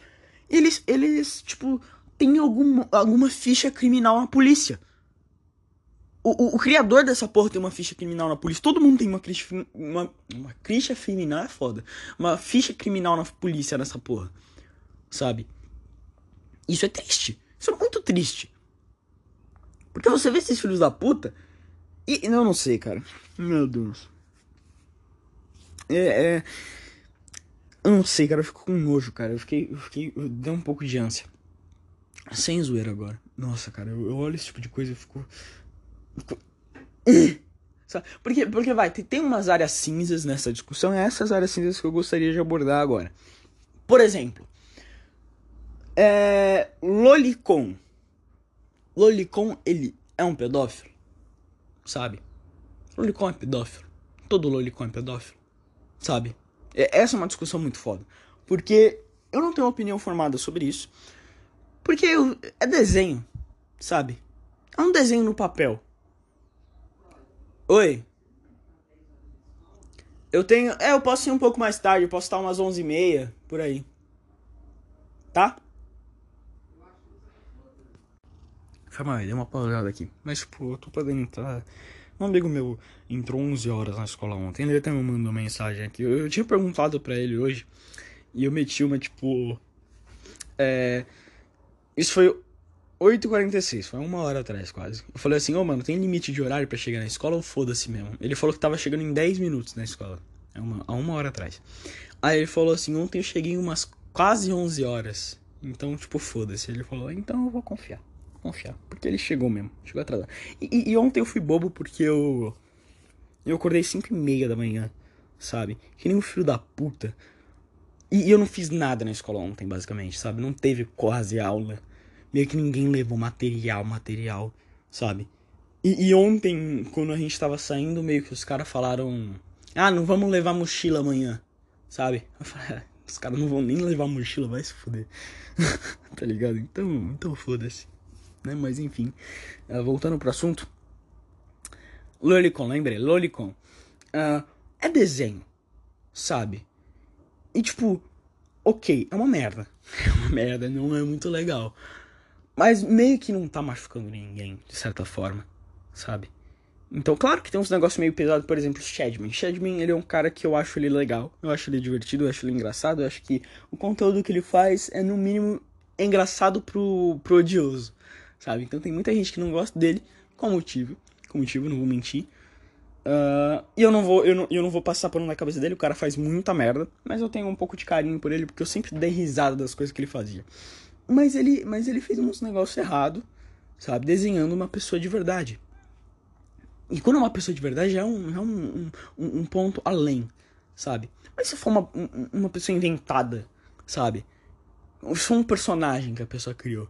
Speaker 1: eles, eles tipo, têm alguma, alguma ficha criminal na polícia. O, o, o, criador dessa porra tem uma ficha criminal na polícia. Todo mundo tem uma ficha, uma, uma ficha criminal, é foda. Uma ficha criminal na polícia nessa porra. Sabe? Isso é triste. Isso é muito triste. Porque você vê esses filhos da puta. E. Não, não sei, cara. Meu Deus. É. é eu não sei, cara, eu fico com nojo, cara. Eu fiquei. Eu fiquei. Eu dei um pouco de ânsia. Sem zoeira agora. Nossa, cara, eu, eu olho esse tipo de coisa e fico. fico... Porque, porque vai, tem, tem umas áreas cinzas nessa discussão, é essas áreas cinzas que eu gostaria de abordar agora. Por exemplo, é. Lolicon. Lolicon, ele é um pedófilo? Sabe? Lolicon é pedófilo. Todo Lolicon é pedófilo. Sabe? É, essa é uma discussão muito foda. Porque eu não tenho opinião formada sobre isso. Porque eu, é desenho, sabe? É um desenho no papel. Oi. Eu tenho. É, eu posso ir um pouco mais tarde. Eu posso estar umas 11h30 por aí. Tá? Calma aí, deu uma pausada aqui. Mas, tipo, eu tô podendo entrar. Um amigo meu entrou 11 horas na escola ontem. Ele até me mandou mensagem aqui. Eu, eu tinha perguntado para ele hoje. E eu meti uma, tipo. É. Isso foi 8h46, foi uma hora atrás quase. Eu falei assim: Ô oh, mano, tem limite de horário para chegar na escola ou foda-se mesmo? Ele falou que tava chegando em 10 minutos na escola. É uma, há uma hora atrás. Aí ele falou assim: Ontem eu cheguei umas quase 11 horas. Então, tipo, foda-se. Ele falou: Então eu vou confiar confiar. Porque ele chegou mesmo. Chegou atrasado. E, e ontem eu fui bobo porque eu. Eu acordei 5 e meia da manhã, sabe? Que nem um filho da puta. E, e, eu não fiz nada na escola ontem, basicamente, sabe? Não teve quase aula. Meio que ninguém levou material, material, sabe? E, e ontem, quando a gente tava saindo, meio que os caras falaram. Ah, não vamos levar mochila amanhã, sabe? Eu falei, ah, os caras não vão nem levar mochila, vai se fuder. tá ligado? Então, então foda-se né? Mas enfim, uh, voltando pro assunto. Lolicon, lembrei, Lolicon. Uh, é desenho, sabe? E tipo, ok, é uma merda. É uma merda, não é muito legal. Mas meio que não tá machucando ninguém, de certa forma, sabe? Então, claro que tem uns negócios meio pesados, por exemplo, o Shadman. Shadman, ele é um cara que eu acho ele legal, eu acho ele divertido, eu acho ele engraçado, eu acho que o conteúdo que ele faz é, no mínimo, engraçado pro, pro odioso sabe? Então tem muita gente que não gosta dele com motivo, com motivo, não vou mentir. Uh, e eu não vou, eu não, eu não vou passar por na cabeça dele, o cara faz muita merda, mas eu tenho um pouco de carinho por ele porque eu sempre dei risada das coisas que ele fazia. Mas ele, mas ele fez uns negócios errados, sabe? Desenhando uma pessoa de verdade. E quando é uma pessoa de verdade, é um, é um, um, um ponto além, sabe? Mas se for uma, uma pessoa inventada, sabe? Se for um personagem que a pessoa criou,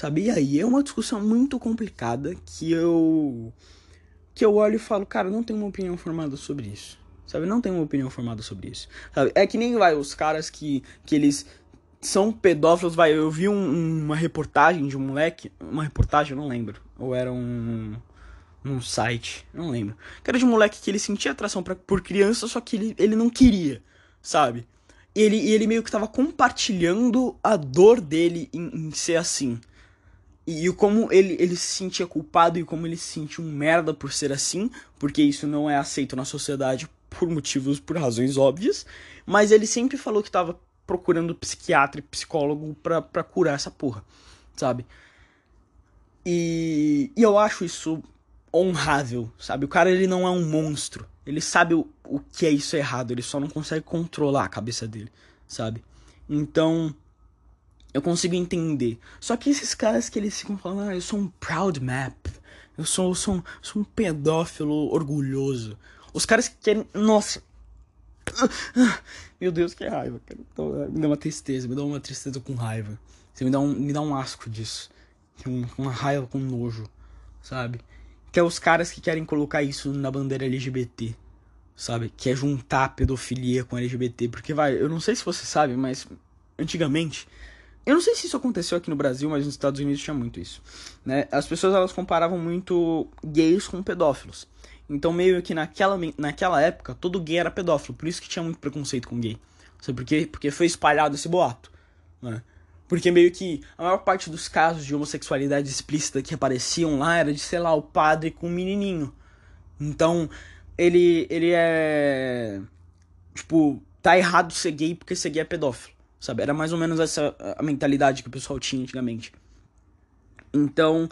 Speaker 1: Sabe? E aí é uma discussão muito complicada que eu que eu olho e falo, cara, não tenho uma opinião formada sobre isso. Sabe? Não tenho uma opinião formada sobre isso. Sabe? É que nem vai os caras que que eles são pedófilos, vai, eu vi um, uma reportagem de um moleque, uma reportagem, eu não lembro, ou era um num site, não lembro. Que era de um moleque que ele sentia atração pra, por criança, só que ele, ele não queria, sabe? Ele, ele meio que tava compartilhando a dor dele em, em ser assim. E, e como ele, ele se sentia culpado e como ele se sentia um merda por ser assim, porque isso não é aceito na sociedade por motivos, por razões óbvias. Mas ele sempre falou que tava procurando psiquiatra e psicólogo pra, pra curar essa porra, sabe? E, e eu acho isso honrável, sabe? O cara ele não é um monstro. Ele sabe o, o que é isso errado, ele só não consegue controlar a cabeça dele, sabe? Então, eu consigo entender. Só que esses caras que eles ficam falando, ah, eu sou um proud map, eu sou, eu sou, um, sou um pedófilo orgulhoso. Os caras que querem. Nossa! Meu Deus, que raiva, cara. Me dá uma tristeza, me dá uma tristeza com raiva. Você me dá um, me dá um asco disso. Uma raiva com nojo, sabe? Que é os caras que querem colocar isso na bandeira LGBT, sabe? Que é juntar pedofilia com LGBT. Porque, vai, eu não sei se você sabe, mas antigamente. Eu não sei se isso aconteceu aqui no Brasil, mas nos Estados Unidos tinha muito isso. Né? As pessoas elas comparavam muito gays com pedófilos. Então, meio que naquela, naquela época, todo gay era pedófilo. Por isso que tinha muito preconceito com gay. Sabe por quê? Porque foi espalhado esse boato. Né? Porque meio que a maior parte dos casos de homossexualidade explícita que apareciam lá era de, sei lá, o padre com o menininho. Então, ele, ele é. Tipo, tá errado ser gay porque ser gay é pedófilo. Sabe? Era mais ou menos essa a mentalidade que o pessoal tinha antigamente. Então,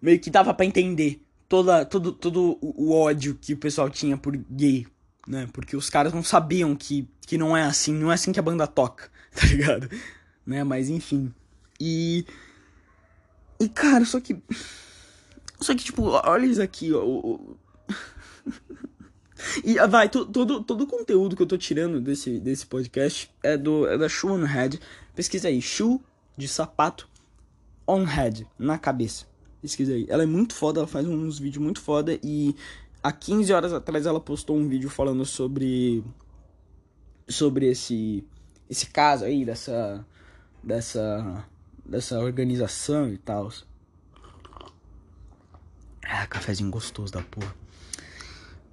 Speaker 1: meio que dava para entender toda, todo, todo o ódio que o pessoal tinha por gay, né? Porque os caras não sabiam que, que não é assim, não é assim que a banda toca, tá ligado? né? Mas enfim. E. E cara, só que. Só que, tipo, olha isso aqui, ó. e ah, vai, todo, todo o conteúdo que eu tô tirando desse, desse podcast é, do, é da Shoe on Head. Pesquisa aí, Shoe de sapato on head, na cabeça. Pesquisa aí. Ela é muito foda, ela faz uns vídeos muito foda e há 15 horas atrás ela postou um vídeo falando sobre sobre esse esse caso aí dessa dessa, dessa organização e tal. Ah, cafezinho gostoso da porra.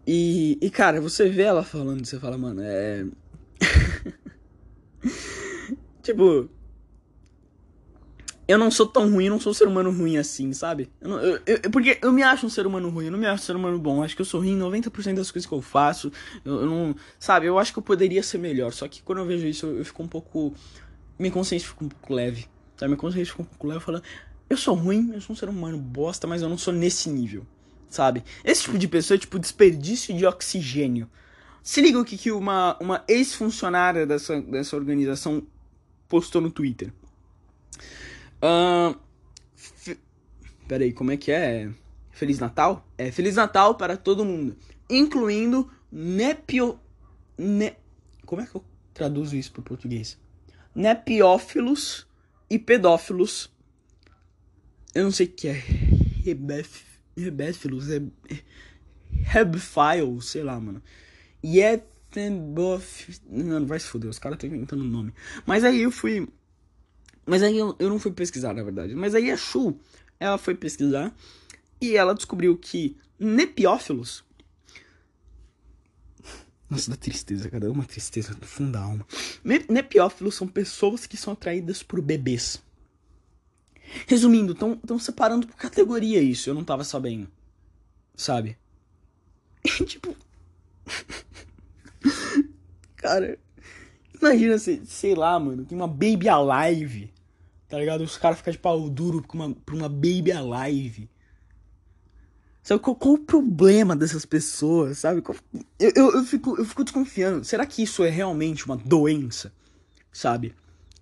Speaker 1: E, e cara, você vê ela falando, você fala, mano, é. tipo. Eu não sou tão ruim, eu não sou um ser humano ruim assim, sabe? Eu não, eu, eu, porque eu me acho um ser humano ruim, eu não me acho um ser humano bom. Acho que eu sou ruim em 90% das coisas que eu faço. Eu, não. Sabe, eu acho que eu poderia ser melhor. Só que quando eu vejo isso, eu, eu fico um pouco minha consciência fica um pouco leve. Sabe? Minha consciência fica um pouco leve falando, eu sou ruim, eu sou um ser humano bosta, mas eu não sou nesse nível. Sabe? Esse tipo de pessoa é tipo desperdício de oxigênio. Se liga o que, que uma, uma ex-funcionária dessa, dessa organização postou no Twitter. Uh, Peraí, como é que é? Feliz Natal? É, Feliz Natal para todo mundo. Incluindo Nepio. Ne... Como é que eu traduzo isso para português? nepiófilos e pedófilos. Eu não sei o que é rebef, rebéfilos, é hebfile, sei lá, mano. E é não vai se fuder, os caras estão inventando o nome. Mas aí eu fui. Mas aí eu, eu não fui pesquisar, na verdade. Mas aí a Shu, ela foi pesquisar e ela descobriu que nepiófilos nossa, dá tristeza, cara. Uma tristeza do fundo da alma. Nepiófilos são pessoas que são atraídas por bebês. Resumindo, estão separando por categoria isso. Eu não tava sabendo. Sabe? E, tipo. cara. Imagina, sei, sei lá, mano. Tem uma Baby Alive. Tá ligado? Os caras ficam de pau duro pra uma, pra uma Baby Alive. Sabe qual, qual o problema dessas pessoas, sabe? Eu, eu, eu, fico, eu fico desconfiando. Será que isso é realmente uma doença? Sabe?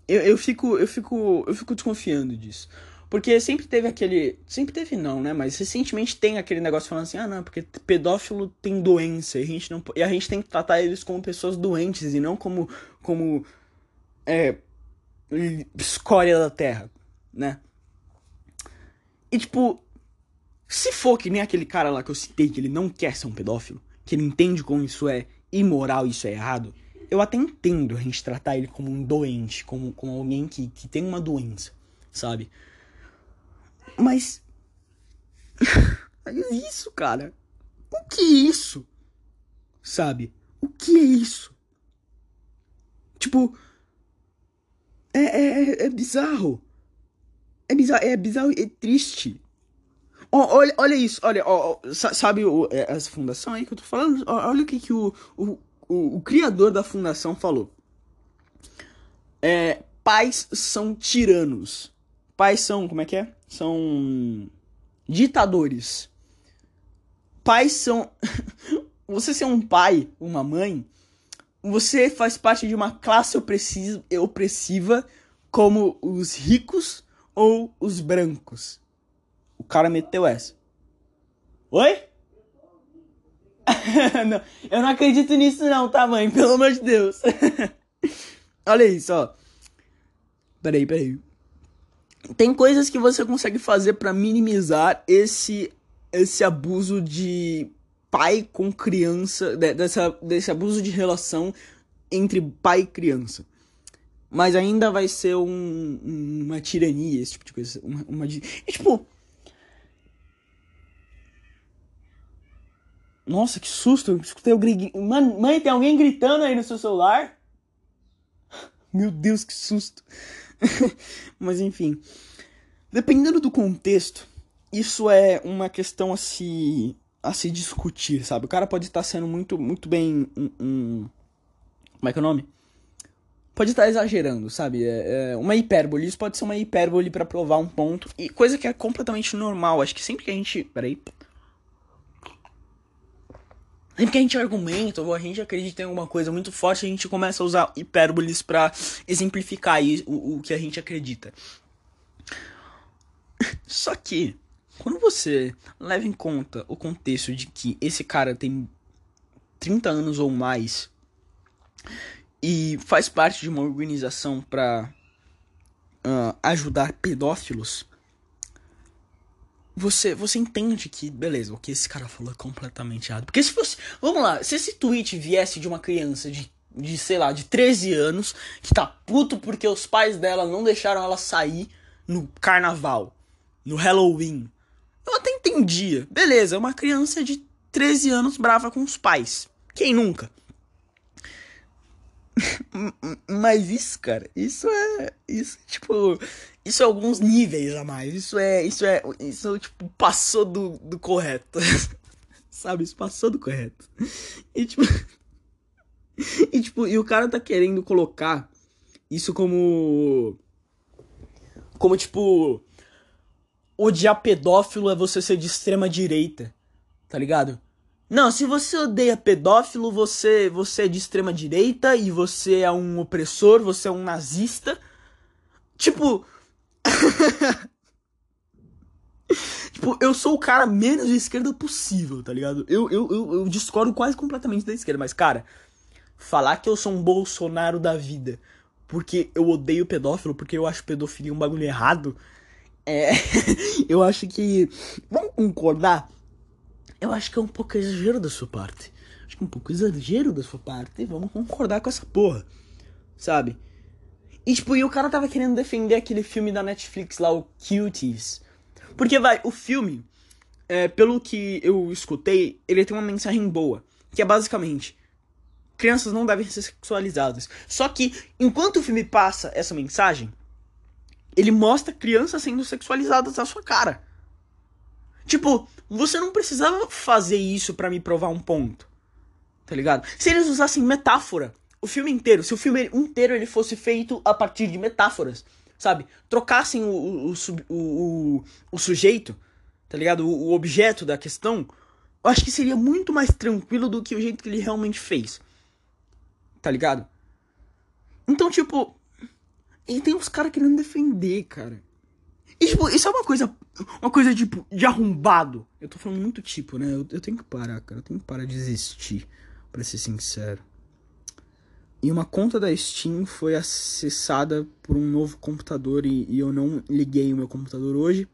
Speaker 1: Eu, eu, fico, eu, fico, eu fico desconfiando disso. Porque sempre teve aquele. Sempre teve não, né? Mas recentemente tem aquele negócio falando assim: ah, não, porque pedófilo tem doença. E a gente, não, e a gente tem que tratar eles como pessoas doentes e não como. como. É. escória da terra, né? E tipo, se for que nem aquele cara lá que eu citei, que ele não quer ser um pedófilo, que ele entende como isso é imoral, isso é errado, eu até entendo a gente tratar ele como um doente, como, como alguém que, que tem uma doença, sabe? Mas. Mas isso, cara. O que é isso? Sabe? O que é isso? Tipo. É, é, é bizarro. É bizarro, é bizarro e é triste. olha, olha isso, olha, ó, sabe o, é, essa fundação aí que eu tô falando? Olha o que, que o, o, o criador da fundação falou. É, pais são tiranos. Pais são, como é que é? São ditadores. Pais são. você ser um pai, uma mãe, você faz parte de uma classe opressiva como os ricos ou os brancos. O cara meteu essa. Oi? não, eu não acredito nisso não, tá, mãe? Pelo amor de Deus. Olha isso, ó. Peraí, peraí. Tem coisas que você consegue fazer para minimizar esse esse abuso de pai com criança, dessa, desse abuso de relação entre pai e criança. Mas ainda vai ser um, uma tirania, esse tipo de coisa. Uma, uma, tipo. Nossa, que susto! Eu escutei o grito. Mãe, tem alguém gritando aí no seu celular? Meu Deus, que susto! Mas enfim. Dependendo do contexto, isso é uma questão a se, a se discutir, sabe? O cara pode estar sendo muito, muito bem. Um, um, como é que é o nome? Pode estar exagerando, sabe? É, é uma hipérbole. Isso pode ser uma hipérbole para provar um ponto. E coisa que é completamente normal. Acho que sempre que a gente. Peraí. Sempre que a gente argumenta ou a gente acredita em alguma coisa muito forte, a gente começa a usar hipérboles para exemplificar o, o que a gente acredita. Só que, quando você leva em conta o contexto de que esse cara tem 30 anos ou mais e faz parte de uma organização para uh, ah, ajudar pedófilos, você, você entende que, beleza, o que esse cara falou é completamente errado. Porque se fosse. Vamos lá, se esse tweet viesse de uma criança de, de, sei lá, de 13 anos, que tá puto porque os pais dela não deixaram ela sair no carnaval, no Halloween. Eu até entendia. Beleza, é uma criança de 13 anos brava com os pais. Quem nunca? Mas isso, cara, isso é. Isso, tipo. Isso é alguns níveis a mais. Isso é. Isso é. Isso, tipo, passou do, do correto. Sabe? Isso passou do correto. E tipo. e tipo, e o cara tá querendo colocar isso como. Como tipo. Odiar pedófilo é você ser de extrema direita. Tá ligado? Não, se você odeia pedófilo, você, você é de extrema direita e você é um opressor, você é um nazista. Tipo. tipo, eu sou o cara menos de esquerda possível, tá ligado? Eu, eu, eu, eu discordo quase completamente da esquerda, mas, cara, falar que eu sou um Bolsonaro da vida porque eu odeio pedófilo, porque eu acho pedofilia um bagulho errado. É. eu acho que. Vamos concordar eu acho que é um pouco exagero da sua parte. Acho que é um pouco exagero da sua parte. Vamos concordar com essa porra. Sabe? E tipo, e o cara tava querendo defender aquele filme da Netflix lá, o Cuties. Porque, vai, o filme, é, pelo que eu escutei, ele tem uma mensagem boa. Que é basicamente: crianças não devem ser sexualizadas. Só que, enquanto o filme passa essa mensagem, ele mostra crianças sendo sexualizadas à sua cara. Tipo, você não precisava fazer isso para me provar um ponto. Tá ligado? Se eles usassem metáfora, o filme inteiro, se o filme inteiro ele fosse feito a partir de metáforas, sabe? Trocassem o, o, o, o, o sujeito, tá ligado? O, o objeto da questão, eu acho que seria muito mais tranquilo do que o jeito que ele realmente fez. Tá ligado? Então, tipo. E tem uns caras querendo defender, cara. E, tipo, isso é uma coisa. Uma coisa, tipo, de arrombado. Eu tô falando muito tipo, né? Eu, eu tenho que parar, cara. Eu tenho que parar de existir, pra ser sincero. E uma conta da Steam foi acessada por um novo computador e, e eu não liguei o meu computador hoje.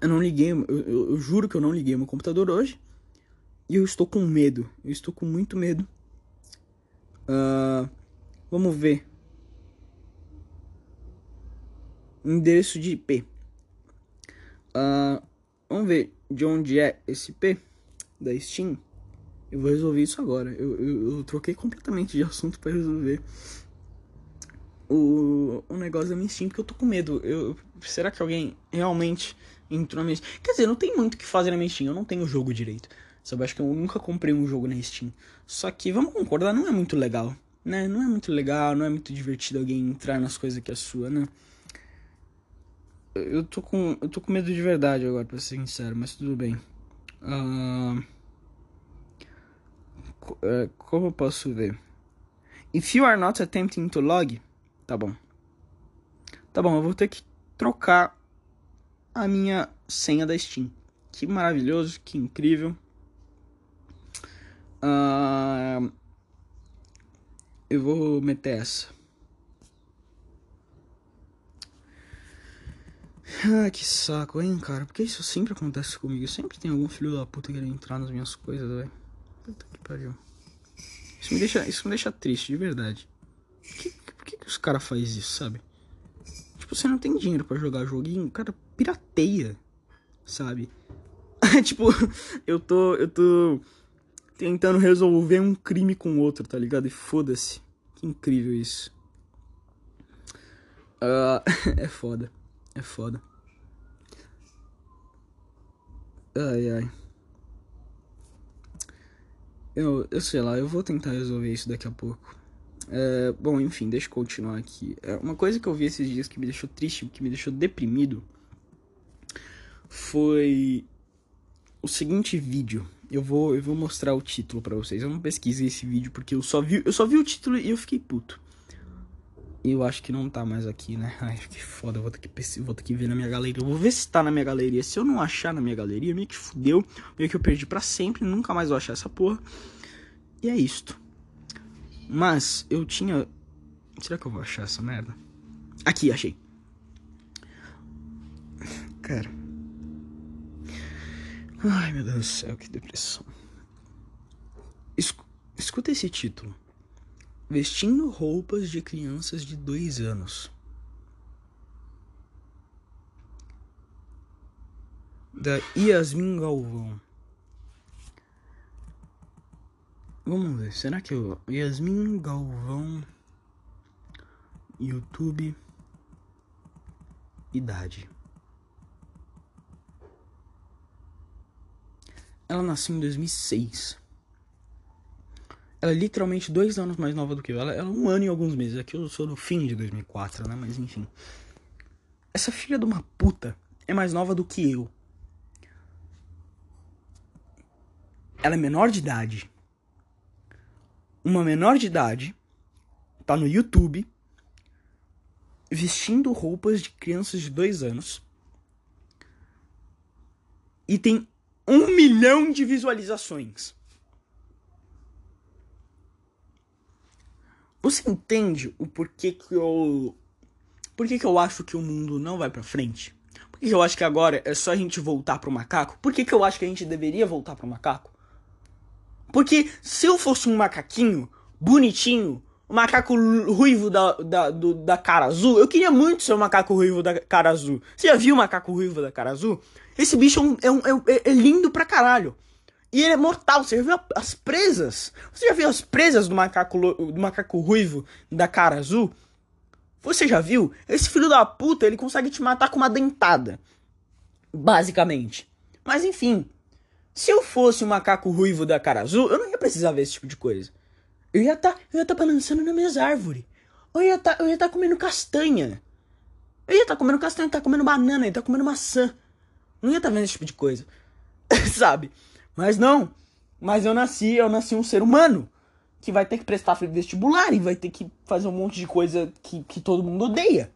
Speaker 1: Eu não liguei, eu, eu, eu, juro que eu não liguei o meu computador hoje. E eu estou com medo. Eu estou com muito medo. Uh, vamos ver endereço de IP. Uh, vamos ver de onde é esse P da Steam. Eu vou resolver isso agora. Eu, eu, eu troquei completamente de assunto para resolver o, o negócio da minha Steam, porque eu tô com medo. Eu, será que alguém realmente entrou na minha Steam? Quer dizer, não tem muito o que fazer na minha Steam, eu não tenho o jogo direito. Sabe, acho que eu nunca comprei um jogo na Steam. Só que, vamos concordar, não é muito legal, né? Não é muito legal, não é muito divertido alguém entrar nas coisas que é sua, né? Eu tô com, eu tô com medo de verdade agora, pra ser sincero, mas tudo bem. Uh, como eu posso ver? If you are not attempting to log, tá bom. Tá bom, eu vou ter que trocar a minha senha da Steam. Que maravilhoso, que incrível. Uh, eu vou meter essa. Ah, que saco, hein, cara? Porque isso sempre acontece comigo. Sempre tem algum filho da puta querendo entrar nas minhas coisas, velho. Puta que pariu. Isso me deixa, isso me deixa triste, de verdade. Por que, por que, que os caras fazem isso, sabe? Tipo, você não tem dinheiro para jogar joguinho, cara pirateia, sabe? tipo, eu tô. Eu tô tentando resolver um crime com outro, tá ligado? E foda-se. Que incrível isso. Uh, é foda. É foda. Ai, ai. Eu, eu sei lá, eu vou tentar resolver isso daqui a pouco. É, bom, enfim, deixa eu continuar aqui. É, uma coisa que eu vi esses dias que me deixou triste, que me deixou deprimido, foi o seguinte vídeo. Eu vou, eu vou mostrar o título para vocês. Eu não pesquisei esse vídeo porque eu só vi, eu só vi o título e eu fiquei puto. Eu acho que não tá mais aqui, né? Ai, que foda, vou ter que, vou ter que ver na minha galeria. Eu vou ver se tá na minha galeria. Se eu não achar na minha galeria, meio que fudeu. Meio que eu perdi para sempre, nunca mais vou achar essa porra. E é isto. Mas eu tinha. Será que eu vou achar essa merda? Aqui, achei. Cara. Ai, meu Deus do céu, que depressão. Escuta esse título vestindo roupas de crianças de dois anos. Da Yasmin Galvão. Vamos ver, será que eu. Yasmin Galvão. YouTube. Idade. Ela nasceu em 2006. Ela é literalmente dois anos mais nova do que eu. Ela, ela é um ano e alguns meses. Aqui eu sou do fim de 2004, né? Mas enfim. Essa filha de uma puta é mais nova do que eu. Ela é menor de idade. Uma menor de idade tá no YouTube vestindo roupas de crianças de dois anos e tem um milhão de visualizações. Você entende o porquê que eu. Por que, que eu acho que o mundo não vai pra frente? Por que, que eu acho que agora é só a gente voltar pro macaco? Por que, que eu acho que a gente deveria voltar pro macaco? Porque se eu fosse um macaquinho bonitinho, um macaco ruivo da, da, do, da cara azul, eu queria muito ser um macaco ruivo da cara azul. Você já viu o macaco ruivo da cara azul? Esse bicho é, um, é, um, é, é lindo pra caralho. E ele é mortal. Você já viu as presas? Você já viu as presas do macaco, do macaco ruivo da cara azul? Você já viu? Esse filho da puta, ele consegue te matar com uma dentada. Basicamente. Mas enfim. Se eu fosse um macaco ruivo da cara azul, eu não ia precisar ver esse tipo de coisa. Eu ia tá, eu ia tá balançando nas minhas árvores. Eu ia tá, eu ia tá comendo castanha. Eu ia tá comendo castanha, tá comendo banana, ia tá comendo maçã. Não ia tá vendo esse tipo de coisa. Sabe? Mas não. Mas eu nasci, eu nasci um ser humano que vai ter que prestar vestibular e vai ter que fazer um monte de coisa que, que todo mundo odeia.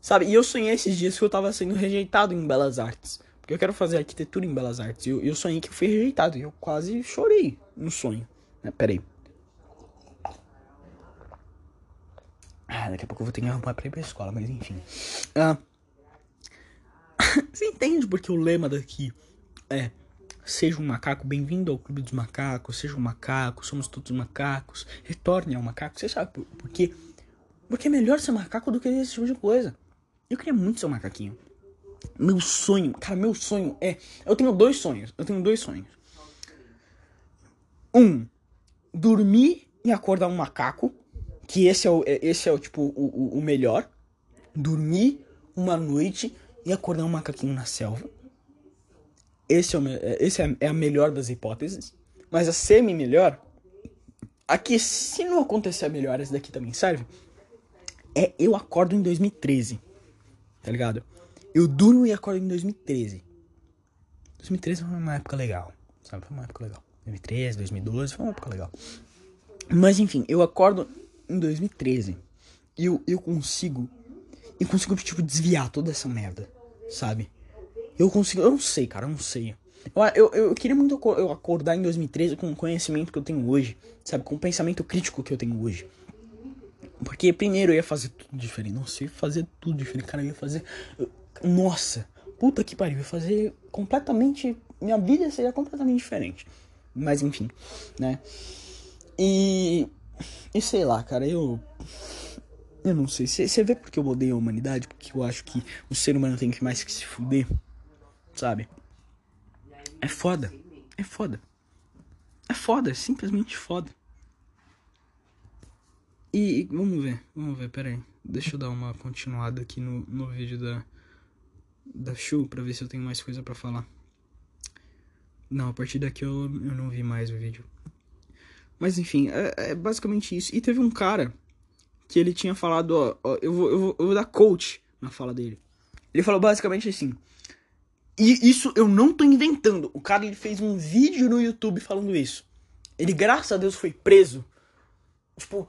Speaker 1: Sabe? E eu sonhei esses dias que eu tava sendo rejeitado em Belas Artes. Porque eu quero fazer arquitetura em Belas Artes. E eu, eu sonhei que eu fui rejeitado. E eu quase chorei no sonho. Né? Pera aí. Ah, daqui a pouco eu vou ter que arrumar pra ir pra escola, mas enfim. Ah, você entende porque o lema daqui é Seja um macaco, bem-vindo ao Clube dos Macacos. Seja um macaco, somos todos macacos. Retorne ao macaco. Você sabe por, por quê? Porque é melhor ser macaco do que esse tipo de coisa. Eu queria muito ser um macaquinho. Meu sonho, cara, meu sonho é. Eu tenho dois sonhos. Eu tenho dois sonhos. Um, dormir e acordar um macaco. Que esse é o, é, esse é o tipo, o, o melhor. Dormir uma noite e acordar um macaquinho na selva. Esse é, o, esse é, é a melhor das hipóteses. Mas a semi-melhor. Aqui, se não acontecer a melhor, essa daqui também serve. É eu acordo em 2013. Tá ligado? Eu durmo e acordo em 2013. 2013 foi uma época legal. Sabe? Foi uma época legal. 2013, 2012, foi uma época legal. Mas enfim, eu acordo em 2013. E eu, eu consigo. Eu consigo, tipo, desviar toda essa merda. Sabe? Eu consigo. Eu não sei, cara, eu não sei. Eu, eu, eu queria muito eu acordar em 2013 com o conhecimento que eu tenho hoje. Sabe? Com o pensamento crítico que eu tenho hoje. Porque primeiro eu ia fazer tudo diferente. Eu ia fazer tudo diferente. Cara, eu ia fazer. Nossa, puta que pariu. Eu ia fazer completamente. Minha vida seria completamente diferente. Mas enfim, né? E. E sei lá, cara, eu. Eu não sei. Você vê porque eu odeio a humanidade? Porque eu acho que o ser humano tem que mais que se fuder. Sabe? É foda. É foda. É foda, é simplesmente foda. E, vamos ver, vamos ver, pera aí. Deixa eu dar uma continuada aqui no, no vídeo da, da Shu pra ver se eu tenho mais coisa para falar. Não, a partir daqui eu, eu não vi mais o vídeo. Mas enfim, é, é basicamente isso. E teve um cara que ele tinha falado, ó, ó eu, vou, eu, vou, eu vou dar coach na fala dele. Ele falou basicamente assim. E isso eu não tô inventando. O cara ele fez um vídeo no YouTube falando isso. Ele, graças a Deus, foi preso. Tipo,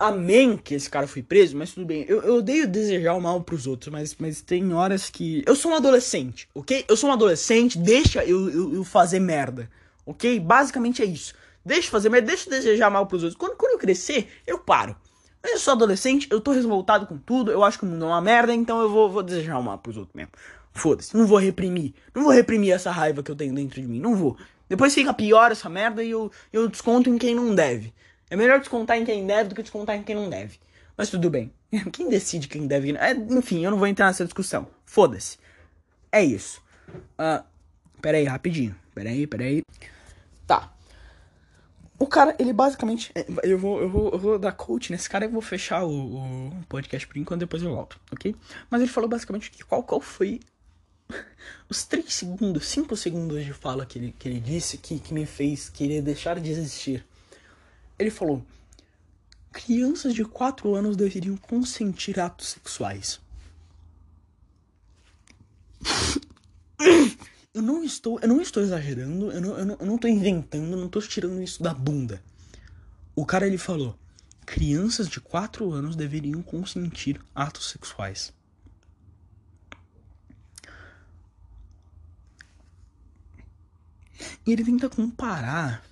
Speaker 1: Amém que esse cara foi preso, mas tudo bem. Eu, eu odeio desejar o mal pros outros, mas, mas tem horas que. Eu sou um adolescente, ok? Eu sou um adolescente, deixa eu, eu, eu fazer merda, ok? Basicamente é isso. Deixa eu fazer merda, deixa eu desejar mal pros outros. Quando, quando eu crescer, eu paro. Mas eu sou adolescente, eu tô revoltado com tudo, eu acho que o mundo é uma merda, então eu vou, vou desejar o mal pros outros mesmo. Foda-se, não vou reprimir. Não vou reprimir essa raiva que eu tenho dentro de mim, não vou. Depois fica pior essa merda e eu, eu desconto em quem não deve. É melhor descontar em quem deve do que descontar em quem não deve. Mas tudo bem. Quem decide quem deve? É, enfim, eu não vou entrar nessa discussão. Foda-se. É isso. Uh, pera aí, rapidinho. Pera aí, pera aí. Tá. O cara, ele basicamente. É, eu vou, eu vou, eu vou dar coach nesse cara e vou fechar o, o, podcast por enquanto, depois eu volto, ok? Mas ele falou basicamente que qual, qual foi os 3 segundos, 5 segundos de fala que ele, que ele disse que, que me fez querer deixar de existir. Ele falou: crianças de 4 anos deveriam consentir atos sexuais. Eu não estou, eu não estou exagerando, eu não, eu não, eu não estou inventando, não estou tirando isso da bunda. O cara ele falou: crianças de 4 anos deveriam consentir atos sexuais. E ele tenta comparar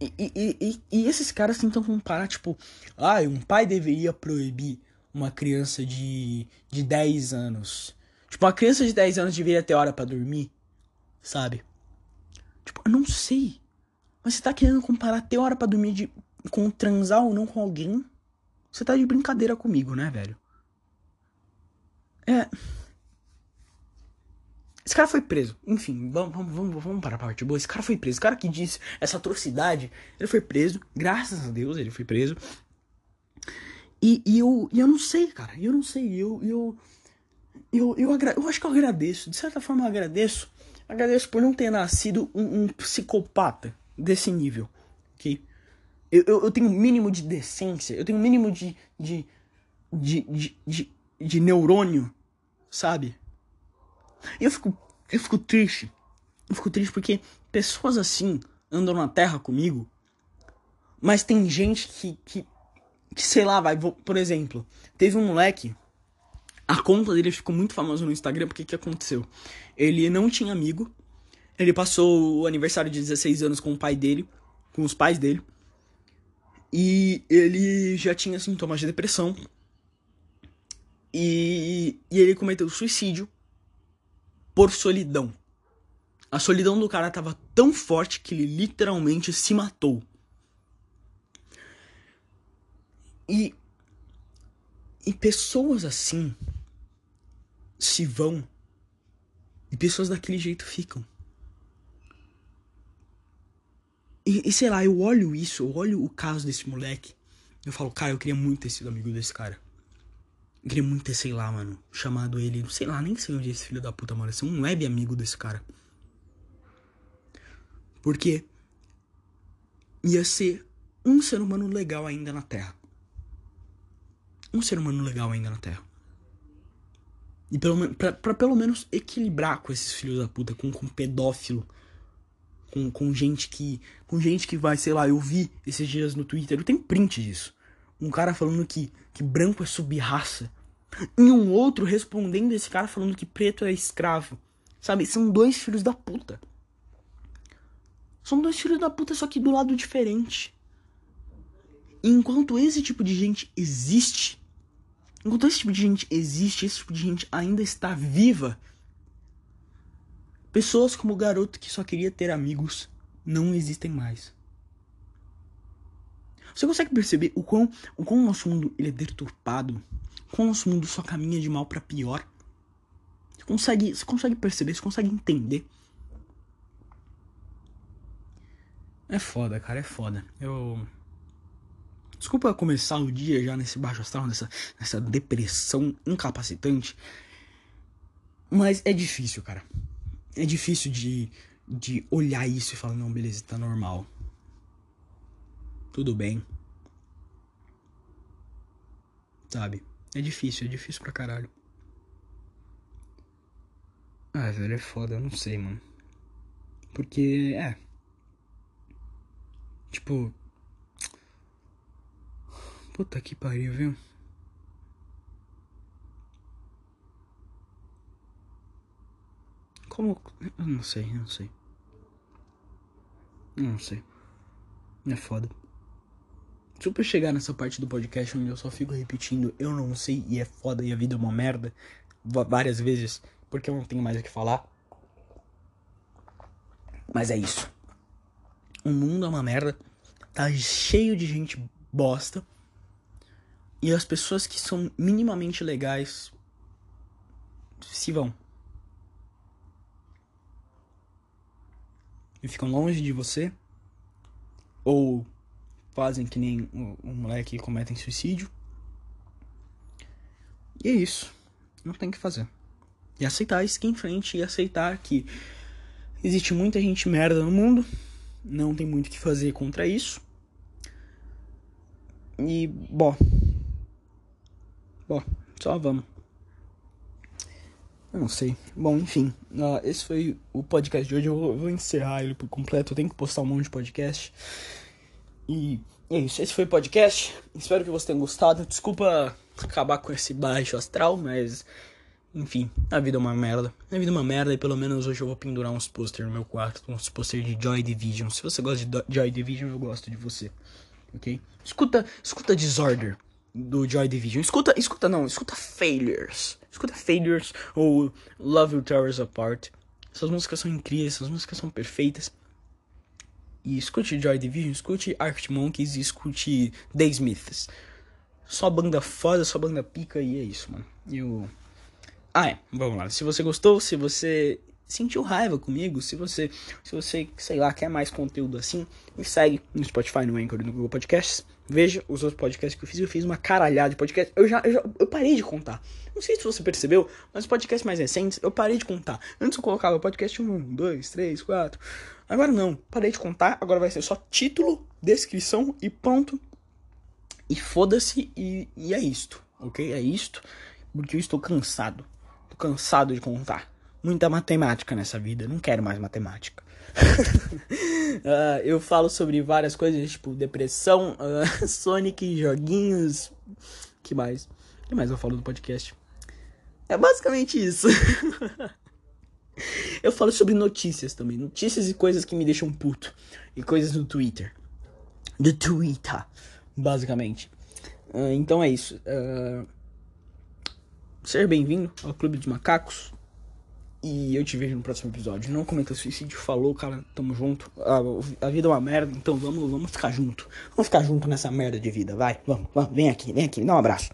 Speaker 1: e, e, e, e, esses caras tentam comparar, tipo, ah, um pai deveria proibir uma criança de, de 10 anos. Tipo, uma criança de 10 anos deveria ter hora para dormir, sabe? Tipo, eu não sei. Mas você tá querendo comparar ter hora para dormir de, com transar ou não com alguém? Você tá de brincadeira comigo, né, velho? É. Esse cara foi preso. Enfim, vamos, vamos, vamos, para a parte boa. Esse cara foi preso. Esse cara que disse essa atrocidade, ele foi preso. Graças a Deus ele foi preso. E, e eu, e eu não sei, cara. Eu não sei. Eu, eu, eu, eu, agra eu acho que eu agradeço. De certa forma, eu agradeço. Agradeço por não ter nascido um, um psicopata desse nível. Ok? Eu, eu, eu tenho um mínimo de decência. Eu tenho um mínimo de, de, de, de, de, de neurônio, sabe? E eu fico, eu fico triste. Eu fico triste porque pessoas assim andam na terra comigo, mas tem gente que, que, que sei lá, vai, por exemplo, teve um moleque, a conta dele ficou muito famosa no Instagram, porque que aconteceu? Ele não tinha amigo, ele passou o aniversário de 16 anos com o pai dele, com os pais dele, e ele já tinha sintomas de depressão, e, e ele cometeu suicídio por solidão. A solidão do cara tava tão forte que ele literalmente se matou. E e pessoas assim se vão E pessoas daquele jeito ficam. E, e, sei lá, eu olho isso, eu olho o caso desse moleque. Eu falo, cara, eu queria muito ter sido amigo desse cara. Queria muito ter, sei lá, mano, chamado ele. Sei lá, nem sei onde é esse filho da puta mora. Ser um web amigo desse cara. Porque ia ser um ser humano legal ainda na Terra. Um ser humano legal ainda na Terra. E pelo, pra, pra pelo menos equilibrar com esses filhos da puta, com, com pedófilo com, com gente que. Com gente que vai, sei lá, eu vi esses dias no Twitter, eu tenho print disso. Um cara falando que, que branco é subraça. E um outro respondendo esse cara falando que preto é escravo. Sabe? São dois filhos da puta. São dois filhos da puta, só que do lado diferente. E enquanto esse tipo de gente existe, enquanto esse tipo de gente existe, esse tipo de gente ainda está viva, Pessoas como o garoto que só queria ter amigos não existem mais. Você consegue perceber o quão o quão nosso mundo ele é deturpado? O quão nosso mundo só caminha de mal para pior? Você consegue, você consegue perceber? Você consegue entender? É foda, cara, é foda. Eu. Desculpa começar o dia já nesse baixo astral, nessa, nessa depressão incapacitante. Mas é difícil, cara é difícil de, de olhar isso e falar, não, beleza, tá normal. Tudo bem. Sabe? É difícil, é difícil pra caralho. Ah, velho, é foda, eu não sei, mano. Porque, é. Tipo. Puta que pariu, viu? Como. Eu não sei, eu não sei. Eu não sei. É foda. Super chegar nessa parte do podcast onde eu só fico repetindo eu não sei e é foda e a vida é uma merda várias vezes porque eu não tenho mais o que falar. Mas é isso. O mundo é uma merda. Tá cheio de gente bosta. E as pessoas que são minimamente legais se vão. e ficam longe de você, ou fazem que nem o, o moleque cometem suicídio. E é isso. Não tem que fazer. E aceitar isso que em frente e aceitar que existe muita gente merda no mundo. Não tem muito o que fazer contra isso. E, bom. Bom, só vamos. Eu não sei. Bom, enfim. Uh, esse foi o podcast de hoje. Eu vou, vou, encerrar ele por completo. Eu tenho que postar um monte de podcast. E é isso. Esse foi o podcast. Espero que vocês tenham gostado. Desculpa acabar com esse baixo astral, mas. Enfim, a vida é uma merda. A vida é uma merda e pelo menos hoje eu vou pendurar uns posters no meu quarto. Uns posters de Joy Division. Se você gosta de Joy Division, eu gosto de você. Ok? Escuta, escuta Disorder do Joy Division. Escuta, escuta não, escuta Failures. Escuta Failures ou Love You Towers Apart. Essas músicas são incríveis, essas músicas são perfeitas. E escute Joy Division, escute Arctic Monkeys e escute The Smiths. Só banda foda, só banda pica e é isso, mano. Eu... Ah, é, vamos lá. Se você gostou, se você sentiu raiva comigo, se você, se você, sei lá, quer mais conteúdo assim, me segue no Spotify, no Anchor no Google Podcasts. Veja os outros podcasts que eu fiz. Eu fiz uma caralhada de podcast. Eu já, eu já eu parei de contar. Não sei se você percebeu, mas os podcasts mais recentes eu parei de contar. Antes eu colocava podcast 1, 2, 3, 4. Agora não, parei de contar. Agora vai ser só título, descrição e ponto. E foda-se, e, e é isto, ok? É isto, porque eu estou cansado. Tô cansado de contar muita matemática nessa vida. Não quero mais matemática. Uh, eu falo sobre várias coisas, tipo depressão, uh, Sonic, joguinhos. que mais? Que mais eu falo no podcast? É basicamente isso. eu falo sobre notícias também. Notícias e coisas que me deixam puto. E coisas no Twitter. Do Twitter, basicamente. Uh, então é isso. ser bem-vindo ao Clube dos Macacos. E eu te vejo no próximo episódio. Não comenta suicídio, falou, cara, tamo junto. A, a, vida é uma merda, então vamos, vamos ficar junto. Vamos ficar junto nessa merda de vida, vai. Vamos, vamos, vem aqui, vem aqui, dá um abraço.